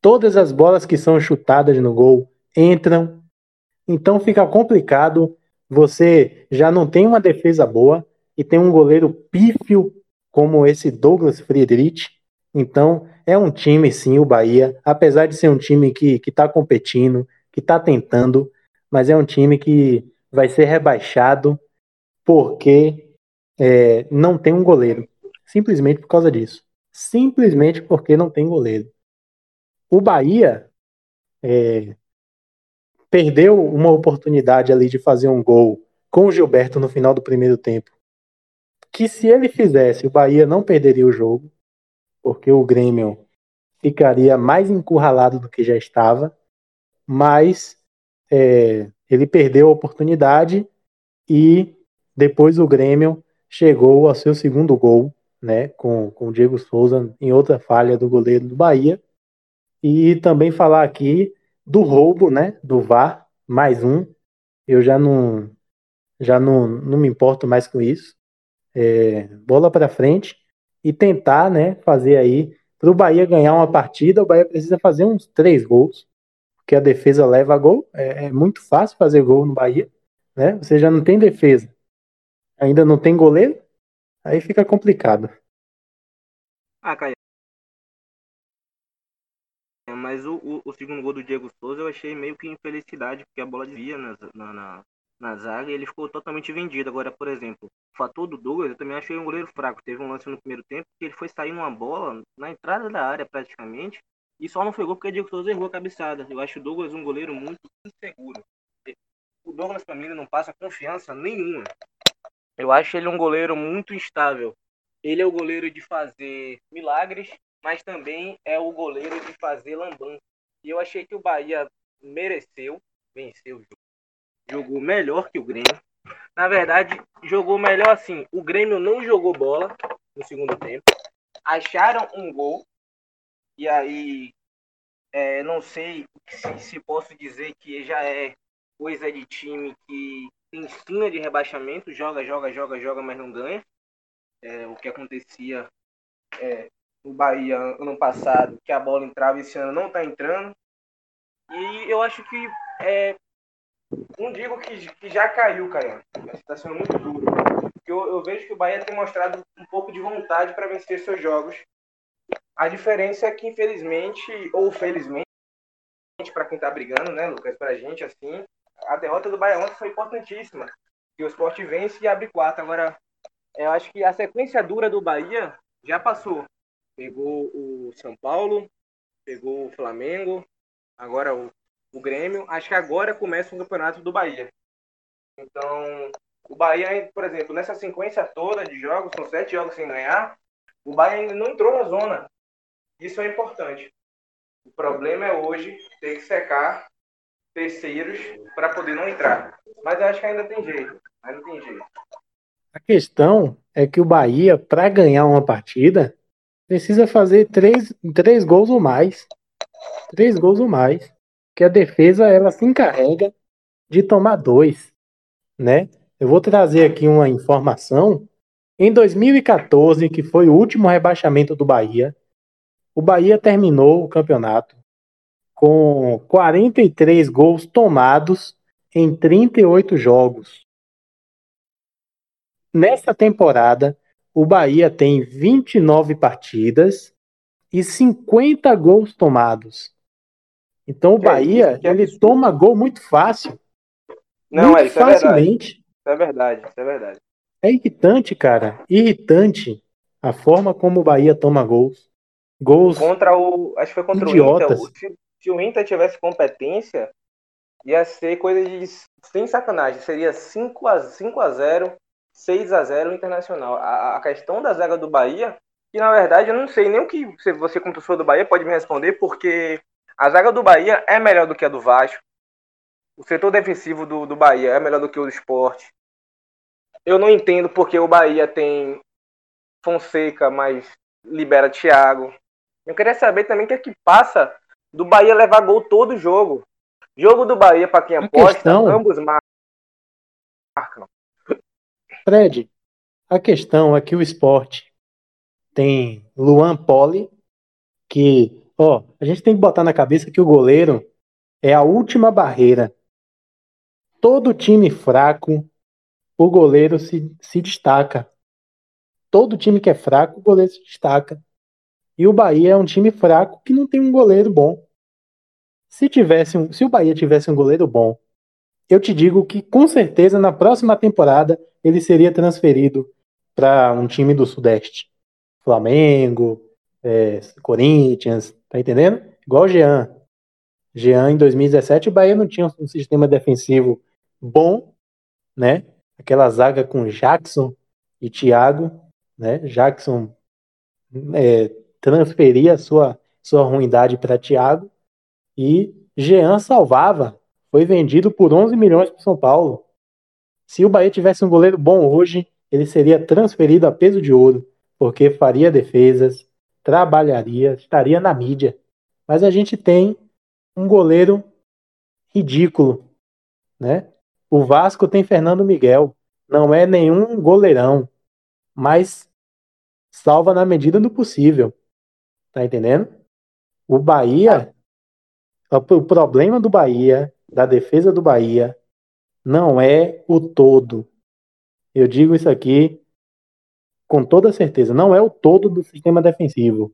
Todas as bolas que são chutadas no gol entram. Então fica complicado. Você já não tem uma defesa boa e tem um goleiro pífio como esse Douglas Friedrich. Então é um time, sim, o Bahia, apesar de ser um time que está competindo, que está tentando, mas é um time que vai ser rebaixado porque é, não tem um goleiro. Simplesmente por causa disso. Simplesmente porque não tem goleiro. O Bahia é, perdeu uma oportunidade ali de fazer um gol com o Gilberto no final do primeiro tempo. Que se ele fizesse, o Bahia não perderia o jogo, porque o Grêmio ficaria mais encurralado do que já estava, mas é, ele perdeu a oportunidade e depois o Grêmio chegou ao seu segundo gol, né, com, com o Diego Souza em outra falha do goleiro do Bahia, e também falar aqui do roubo, né, do VAR, mais um. Eu já não, já não, não me importo mais com isso. É, bola para frente e tentar, né, fazer aí para o Bahia ganhar uma partida, o Bahia precisa fazer uns três gols, porque a defesa leva gol. É, é muito fácil fazer gol no Bahia, né? Você já não tem defesa, ainda não tem goleiro, aí fica complicado. Ah, Caio. Mas o, o, o, segundo gol do Diego Souza eu achei meio que infelicidade, porque a bola devia na, na, na, na zaga e ele ficou totalmente vendido. Agora, por exemplo, o fator do Douglas, eu também achei um goleiro fraco. Teve um lance no primeiro tempo que ele foi sair uma bola na entrada da área praticamente e só não gol porque o Diego Souza errou a cabeçada. Eu acho o Douglas um goleiro muito inseguro. O Douglas, pra mim, não passa confiança nenhuma. Eu acho ele um goleiro muito instável. Ele é o goleiro de fazer milagres, mas também é o goleiro de fazer lambança. E eu achei que o Bahia mereceu vencer o jogo jogou melhor que o Grêmio. Na verdade, jogou melhor assim. O Grêmio não jogou bola no segundo tempo. Acharam um gol. E aí, é, não sei se, se posso dizer que já é coisa de time que tem sina de rebaixamento. Joga, joga, joga, joga, mas não ganha. É, o que acontecia é, no Bahia ano passado, que a bola entrava esse ano não está entrando. E eu acho que é, não digo que, que já caiu, Caiano. Está sendo muito duro. Eu, eu, vejo que o Bahia tem mostrado um pouco de vontade para vencer seus jogos. A diferença é que, infelizmente, ou felizmente, para quem está brigando, né, Lucas, para a gente, assim, a derrota do Bahia ontem foi importantíssima. Que o Sport vence e abre quatro. Agora, eu acho que a sequência dura do Bahia já passou. Pegou o São Paulo, pegou o Flamengo, agora o o Grêmio. Acho que agora começa o campeonato do Bahia. Então, o Bahia, por exemplo, nessa sequência toda de jogos, são sete jogos sem ganhar, o Bahia ainda não entrou na zona. Isso é importante. O problema é hoje ter que secar terceiros para poder não entrar. Mas acho que ainda tem jeito. Ainda tem jeito. A questão é que o Bahia, para ganhar uma partida, precisa fazer três, três gols ou mais. Três gols ou mais que a defesa ela se encarrega de tomar dois, né? Eu vou trazer aqui uma informação. Em 2014, que foi o último rebaixamento do Bahia, o Bahia terminou o campeonato com 43 gols tomados em 38 jogos. Nessa temporada, o Bahia tem 29 partidas e 50 gols tomados. Então o é Bahia, é ele toma gol muito fácil. Não, muito é, isso facilmente. É verdade. Isso é verdade, isso é verdade. É irritante, cara. Irritante a forma como o Bahia toma gols. Gols. Contra o. Acho que foi contra idiotas. o Inter. Se, se o Inter tivesse competência, ia ser coisa de. Sem sacanagem. Seria 5 a, 5 a 0 6 a 0 Internacional. A, a questão da zaga do Bahia, que na verdade eu não sei nem o que você, como torcedor do Bahia, pode me responder, porque a zaga do Bahia é melhor do que a do Vasco. O setor defensivo do, do Bahia é melhor do que o do esporte. Eu não entendo porque o Bahia tem Fonseca, mas libera Thiago. Eu queria saber também o que é que passa do Bahia levar gol todo jogo. Jogo do Bahia, para quem aposta, questão... ambos marcam. Fred, a questão é que o esporte tem Luan Poli, que Ó, a gente tem que botar na cabeça que o goleiro é a última barreira. Todo time fraco, o goleiro se, se destaca. Todo time que é fraco, o goleiro se destaca. E o Bahia é um time fraco que não tem um goleiro bom. Se tivesse um, se o Bahia tivesse um goleiro bom, eu te digo que com certeza na próxima temporada ele seria transferido para um time do Sudeste. Flamengo, é, Corinthians, Tá entendendo? Igual o Jean. Jean, em 2017, o Bahia não tinha um sistema defensivo bom, né? Aquela zaga com Jackson e Thiago, né? Jackson é, transferia sua, sua ruindade para Thiago e Jean salvava. Foi vendido por 11 milhões para São Paulo. Se o Bahia tivesse um goleiro bom hoje, ele seria transferido a peso de ouro, porque faria defesas, trabalharia, estaria na mídia. Mas a gente tem um goleiro ridículo, né? O Vasco tem Fernando Miguel. Não é nenhum goleirão, mas salva na medida do possível. Tá entendendo? O Bahia, o problema do Bahia, da defesa do Bahia, não é o todo. Eu digo isso aqui com toda certeza. Não é o todo do sistema defensivo.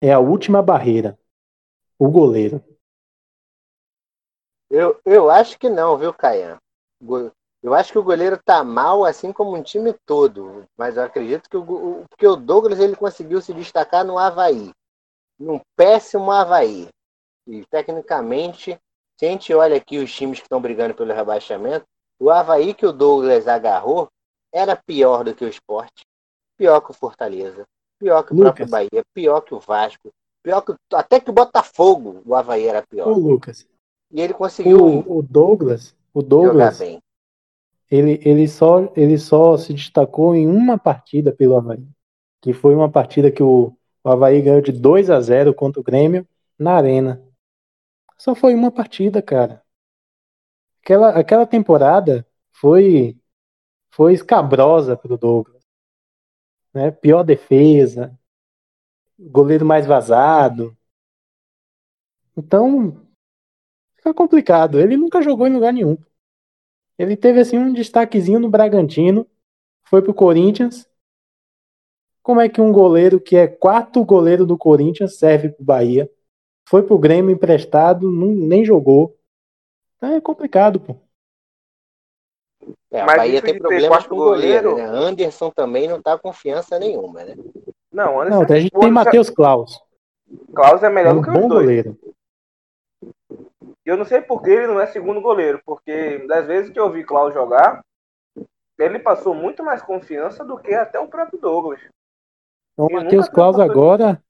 É a última barreira. O goleiro. Eu, eu acho que não, viu, Caian? Eu acho que o goleiro tá mal, assim como um time todo. Mas eu acredito que o, porque o Douglas ele conseguiu se destacar no Havaí. Num péssimo Havaí. E tecnicamente, se a gente olha aqui os times que estão brigando pelo rebaixamento, o Havaí que o Douglas agarrou era pior do que o esporte, pior que o Fortaleza, pior que o Lucas. próprio Bahia, pior que o Vasco, pior que até que o Botafogo, o Havaí era pior. O Lucas. E ele conseguiu. O, o Douglas, o Douglas, jogar bem. Ele, ele, só, ele só se destacou em uma partida pelo Havaí, que foi uma partida que o, o Havaí ganhou de 2 a 0 contra o Grêmio na Arena. Só foi uma partida, cara. Aquela, aquela temporada foi foi escabrosa pro Douglas. Né? Pior defesa, goleiro mais vazado. Então, fica complicado. Ele nunca jogou em lugar nenhum. Ele teve assim um destaquezinho no Bragantino, foi pro Corinthians. Como é que um goleiro que é quarto goleiro do Corinthians serve pro Bahia? Foi pro Grêmio emprestado, não, nem jogou. Então é complicado, pô. É, o Bahia tem problemas com o goleiro, goleiro, né? Anderson também não tá confiança nenhuma, né? Não, Anderson, não a gente tem Matheus Klaus. Klaus é melhor é um do que bom dois. goleiro. Eu não sei por que ele não é segundo goleiro, porque das vezes que eu vi Klaus jogar, ele passou muito mais confiança do que até o próprio Douglas. Então, o Matheus Klaus agora,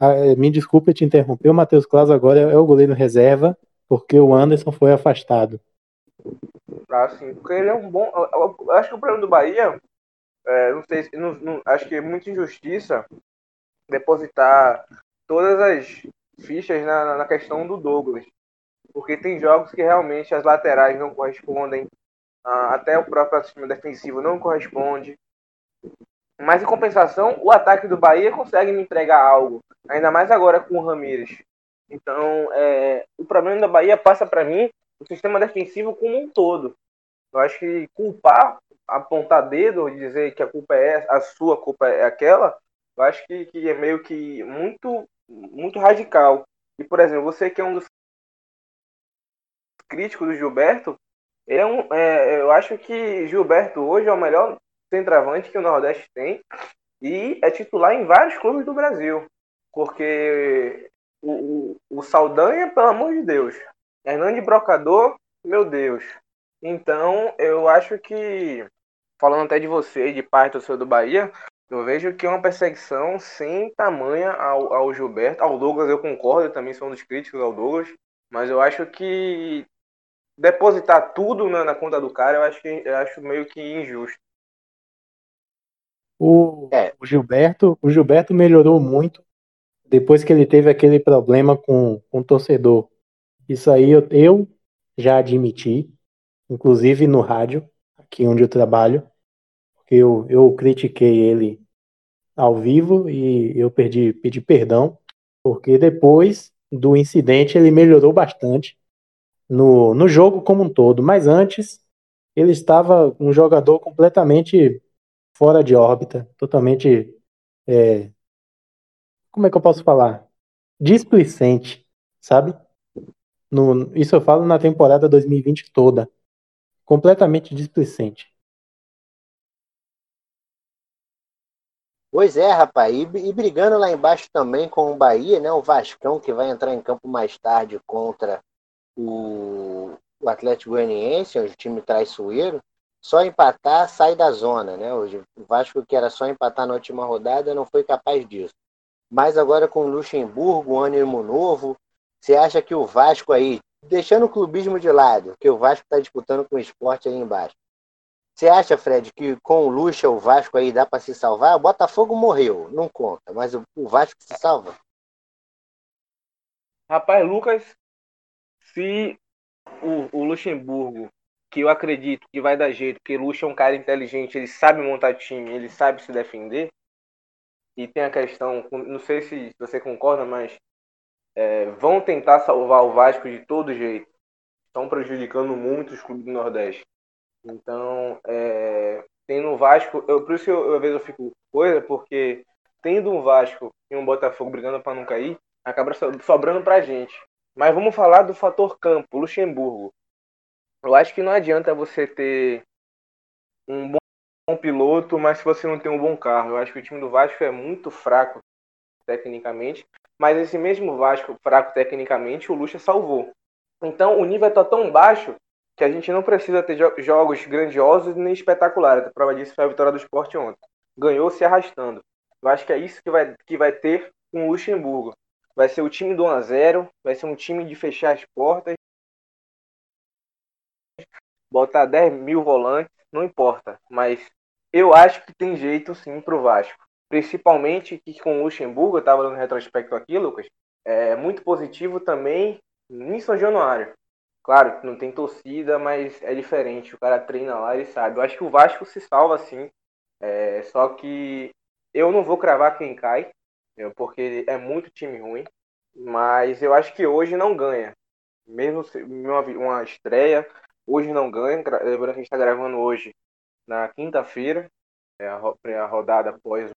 ah, é, me desculpe te interromper, o Matheus Klaus agora é o goleiro reserva, porque o Anderson foi afastado. Ah, sim, porque ele é um bom. Eu acho que o problema do Bahia, é, não sei, não, não, acho que é muita injustiça depositar todas as fichas na, na questão do Douglas. Porque tem jogos que realmente as laterais não correspondem, até o próprio sistema defensivo não corresponde. Mas em compensação, o ataque do Bahia consegue me entregar algo, ainda mais agora com o Ramires. Então, é, o problema da Bahia passa para mim o sistema defensivo como um todo. Eu acho que culpar, apontar dedo, dizer que a culpa é a sua culpa é aquela, eu acho que, que é meio que muito, muito radical. E, por exemplo, você que é um dos críticos do Gilberto, é um, é, eu acho que Gilberto hoje é o melhor centroavante que o Nordeste tem e é titular em vários clubes do Brasil. Porque o, o, o Saldanha, pelo amor de Deus. Hernande Brocador, meu Deus. Então, eu acho que, falando até de você, de parte do senhor do Bahia, eu vejo que é uma perseguição sem tamanha ao, ao Gilberto. Ao Douglas eu concordo, eu também sou um dos críticos ao Douglas. Mas eu acho que depositar tudo na, na conta do cara, eu acho, que, eu acho meio que injusto. O, é. o, Gilberto, o Gilberto melhorou muito depois que ele teve aquele problema com, com o torcedor. Isso aí eu, eu já admiti, inclusive no rádio, aqui onde eu trabalho, porque eu, eu critiquei ele ao vivo e eu perdi, pedi perdão, porque depois do incidente ele melhorou bastante no, no jogo como um todo, mas antes ele estava um jogador completamente fora de órbita, totalmente. É, como é que eu posso falar? Displicente, sabe? No, isso eu falo na temporada 2020 toda. Completamente displicente. Pois é, rapaz. E, e, brigando lá embaixo também com o Bahia, né? O Vascão que vai entrar em campo mais tarde contra o, o Atlético Goianiense, o time traiçoeiro só empatar sai da zona, né? O Vasco que era só empatar na última rodada não foi capaz disso. Mas agora com o Luxemburgo, um ânimo novo, você acha que o Vasco aí, deixando o clubismo de lado, que o Vasco está disputando com o esporte aí embaixo, você acha, Fred, que com o Luxa o Vasco aí dá para se salvar? O Botafogo morreu, não conta, mas o, o Vasco se salva? Rapaz, Lucas, se o, o Luxemburgo que eu acredito que vai dar jeito, porque Lucha é um cara inteligente, ele sabe montar time, ele sabe se defender. E tem a questão, não sei se você concorda, mas é, vão tentar salvar o Vasco de todo jeito. Estão prejudicando muito os clubes do Nordeste. Então, é, tendo o Vasco, eu, por isso que eu, às vezes eu fico coisa, porque tendo um Vasco e um Botafogo brigando para não cair, acaba sobrando pra gente. Mas vamos falar do fator campo, Luxemburgo. Eu acho que não adianta você ter um bom piloto, mas se você não tem um bom carro. Eu acho que o time do Vasco é muito fraco tecnicamente, mas esse mesmo Vasco fraco tecnicamente, o Lucha salvou. Então o nível está tão baixo que a gente não precisa ter jogos grandiosos nem espetaculares. A prova disso foi a vitória do esporte ontem. Ganhou se arrastando. Eu acho que é isso que vai, que vai ter com o Luxemburgo. Vai ser o time do 1x0, vai ser um time de fechar as portas, botar 10 mil volantes, não importa. Mas eu acho que tem jeito sim pro Vasco. Principalmente que com o Luxemburgo, eu estava dando retrospecto aqui, Lucas, é muito positivo também em São Januário. Claro, não tem torcida, mas é diferente. O cara treina lá e sabe. Eu acho que o Vasco se salva sim. É, só que eu não vou cravar quem cai, porque é muito time ruim. Mas eu acho que hoje não ganha. Mesmo uma, uma estreia, hoje não ganha. Lembrando que a gente está gravando hoje na quinta-feira, é a, a rodada após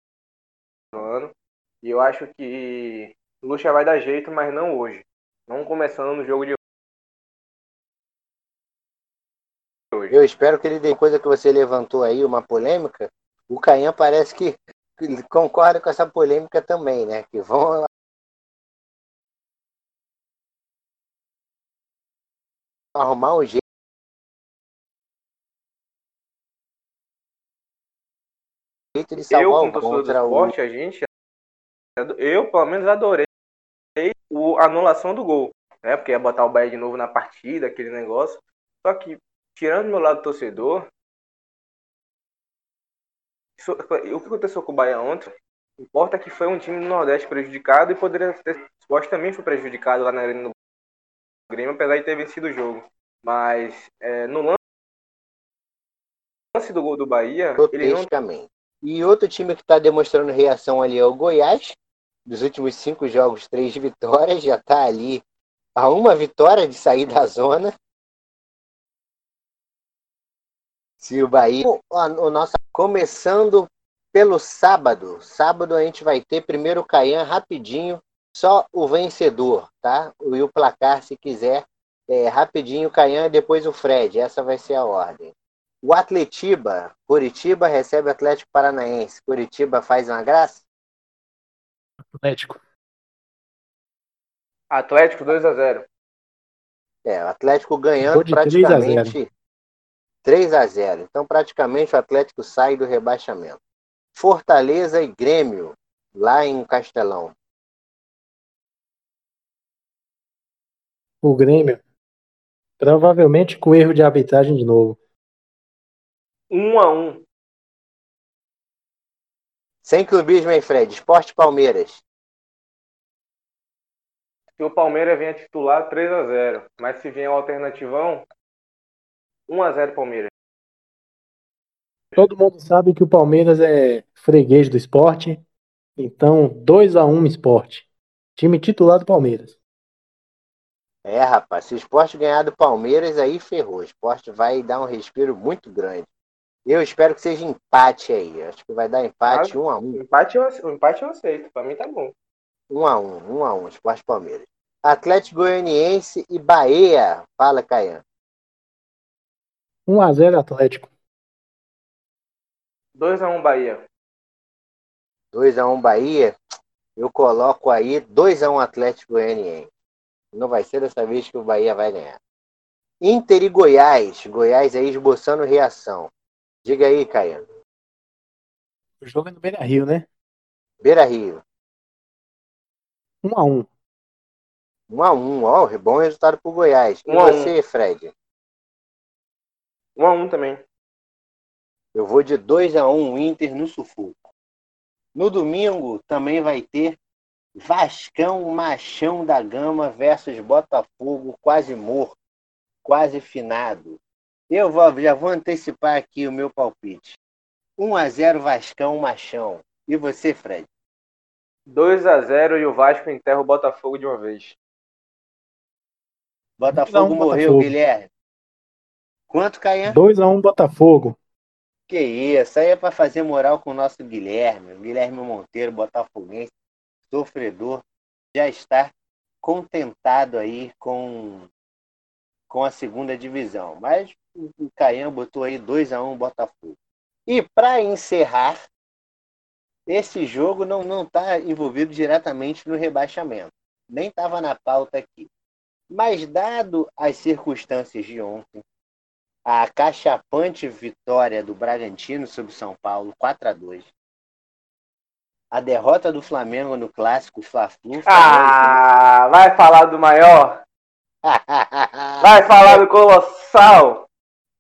ano. E eu acho que Lucha vai dar jeito, mas não hoje. Não começando no jogo de Eu espero que ele dê coisa que você levantou aí, uma polêmica. O Cainha parece que concorda com essa polêmica também, né? Que vão arrumar um jeito. De salvar eu, como torcedor do esporte, o... a gente, eu pelo menos adorei a anulação do gol, né? Porque ia botar o Bahia de novo na partida, aquele negócio. Só que tirando meu lado torcedor, isso, o que aconteceu com o Bahia ontem, importa que foi um time do Nordeste prejudicado e poderia ter, o esporte também foi prejudicado lá na arena do Grêmio, apesar de ter vencido o jogo. Mas é, no lance do gol do Bahia, ele não... E outro time que está demonstrando reação ali é o Goiás. Dos últimos cinco jogos, três vitórias, já está ali a uma vitória de sair da zona. Se o Bahia. O, o nosso, começando pelo sábado. Sábado a gente vai ter primeiro o Caian rapidinho, só o vencedor, tá? E o placar, se quiser, é, rapidinho o Caian e depois o Fred. Essa vai ser a ordem. O Atletiba, Curitiba recebe o Atlético Paranaense. Curitiba faz uma graça? Atlético. Atlético 2 a 0. É, o Atlético ganhando praticamente 3 a 0. Então, praticamente, o Atlético sai do rebaixamento. Fortaleza e Grêmio, lá em Castelão. O Grêmio, provavelmente com erro de arbitragem de novo. 1 a 1. Sem clubismo, hein, Fred? Esporte Palmeiras. Se o Palmeiras venha titular, 3 a 0. Mas se vier o alternativão, 1x0 Palmeiras. Todo mundo sabe que o Palmeiras é freguês do esporte. Então, 2x1 esporte. Time titular do Palmeiras. É, rapaz, se o esporte ganhar do Palmeiras, aí ferrou. O esporte vai dar um respiro muito grande. Eu espero que seja empate aí. Acho que vai dar empate 1 x 1 um empate eu, empate eu aceito. Pra mim tá bom. 1 x 1 1 x 1 Esporte Palmeiras. Atlético Goianiense e Bahia. Fala, Caian. 1x0 Atlético. 2x1 Bahia. 2x1 Bahia. Eu coloco aí 2x1 Atlético Goianiense. Não vai ser dessa vez que o Bahia vai ganhar. Inter e Goiás. Goiás aí esboçando reação. Diga aí, Caio. O jogo é no Beira Rio, né? Beira Rio. 1x1. 1x1. Ó, bom resultado pro Goiás. E você, Fred? 1 a 1 também. Eu vou de 2 a 1 Inter no sufoco. No domingo também vai ter Vascão Machão da Gama versus Botafogo, quase morto, quase finado. Eu vou, já vou antecipar aqui o meu palpite. 1 a 0 Vascão Machão. E você, Fred? 2 a 0 e o Vasco enterra o Botafogo de uma vez. Botafogo morreu, Botafogo. Guilherme. Quanto, Caia? 2x1 Botafogo. Que isso, aí é para fazer moral com o nosso Guilherme. O Guilherme Monteiro, botafoguense, sofredor, já está contentado aí com, com a segunda divisão. Mas o Caian botou aí 2 a 1 um Botafogo. E para encerrar, esse jogo não está envolvido diretamente no rebaixamento. Nem estava na pauta aqui. Mas, dado as circunstâncias de ontem, a cachapante vitória do Bragantino sobre São Paulo, 4 a 2 a derrota do Flamengo no clássico Fla-Flu. Ah, vai falar do maior? Vai [laughs] falar do colossal?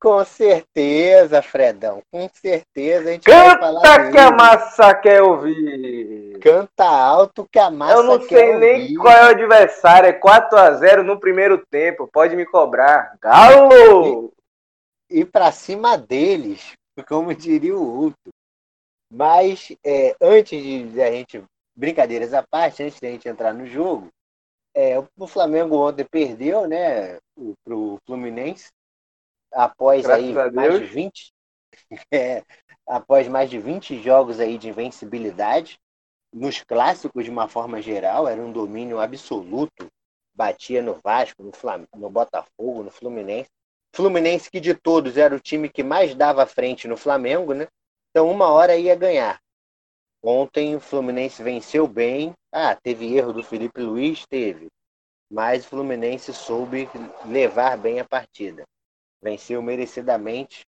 Com certeza, Fredão. Com certeza a gente Canta vai falar que a massa quer ouvir. Canta alto que a massa quer ouvir. Eu não sei nem qual é o adversário. É 4 a 0 no primeiro tempo. Pode me cobrar. Galo! E, e pra cima deles, como diria o outro. Mas é, antes de a gente. Brincadeiras à parte, antes de a gente entrar no jogo, é, o Flamengo ontem perdeu, né? Pro Fluminense após aí mais de 20 [laughs] é, após mais de 20 jogos aí de invencibilidade nos clássicos de uma forma geral era um domínio absoluto batia no Vasco no Flam no Botafogo no Fluminense Fluminense que de todos era o time que mais dava frente no Flamengo né então uma hora ia ganhar ontem o Fluminense venceu bem. Ah teve erro do Felipe Luiz? Teve. Mas o Fluminense soube levar bem a partida. Venceu merecidamente,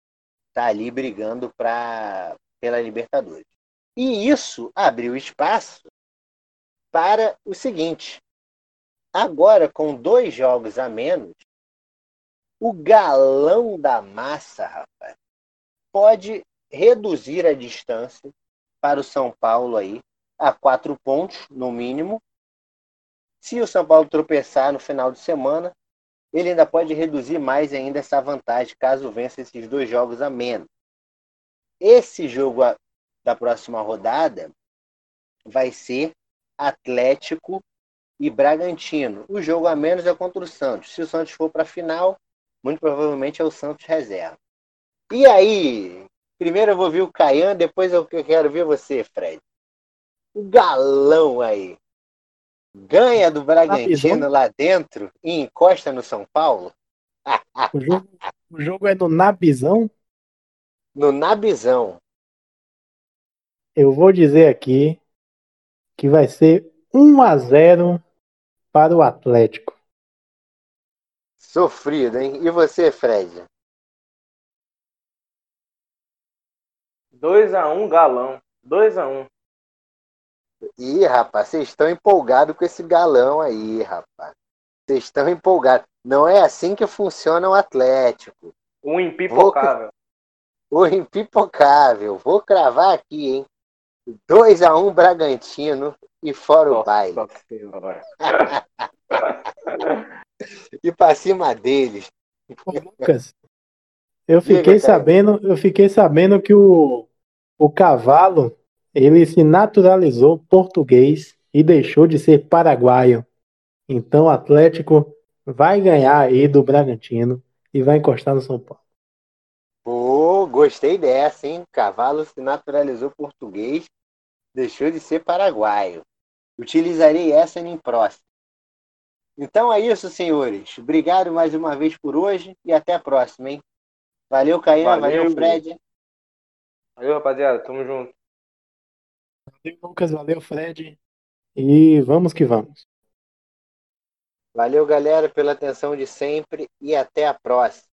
está ali brigando pra, pela Libertadores. E isso abriu espaço para o seguinte: agora, com dois jogos a menos, o galão da massa, rapaz, pode reduzir a distância para o São Paulo aí a quatro pontos, no mínimo. Se o São Paulo tropeçar no final de semana, ele ainda pode reduzir mais ainda essa vantagem caso vença esses dois jogos a menos. Esse jogo da próxima rodada vai ser Atlético e Bragantino. O jogo a menos é contra o Santos. Se o Santos for para a final, muito provavelmente é o Santos reserva. E aí, primeiro eu vou ver o Caian, depois eu quero ver você, Fred. O galão aí ganha do Bragantino lá dentro e encosta no São Paulo? O jogo, o jogo é no Nabizão? No Nabizão. Eu vou dizer aqui que vai ser 1 a 0 para o Atlético. Sofrido, hein? E você, Fred? 2 a 1 galão. 2 a 1 Ih, rapaz, vocês estão empolgados com esse galão aí, rapaz. Vocês estão empolgados. Não é assim que funciona o Atlético. O impipocável. Vou... O impipocável. Vou cravar aqui, hein? 2x1 um Bragantino e fora Nossa, o baile. [laughs] e pra cima deles. Lucas, eu fiquei sabendo, eu fiquei sabendo que o, o cavalo ele se naturalizou português e deixou de ser paraguaio. Então o Atlético vai ganhar aí do Bragantino e vai encostar no São Paulo. Pô, gostei dessa, hein? Cavalo se naturalizou português, deixou de ser paraguaio. Utilizarei essa em próximo. Então é isso, senhores. Obrigado mais uma vez por hoje e até a próxima, hein? Valeu, Caian. Valeu, valeu Fred. Valeu, rapaziada. Tamo junto. Valeu, Lucas. Valeu, Fred. E vamos que vamos. Valeu, galera, pela atenção de sempre e até a próxima.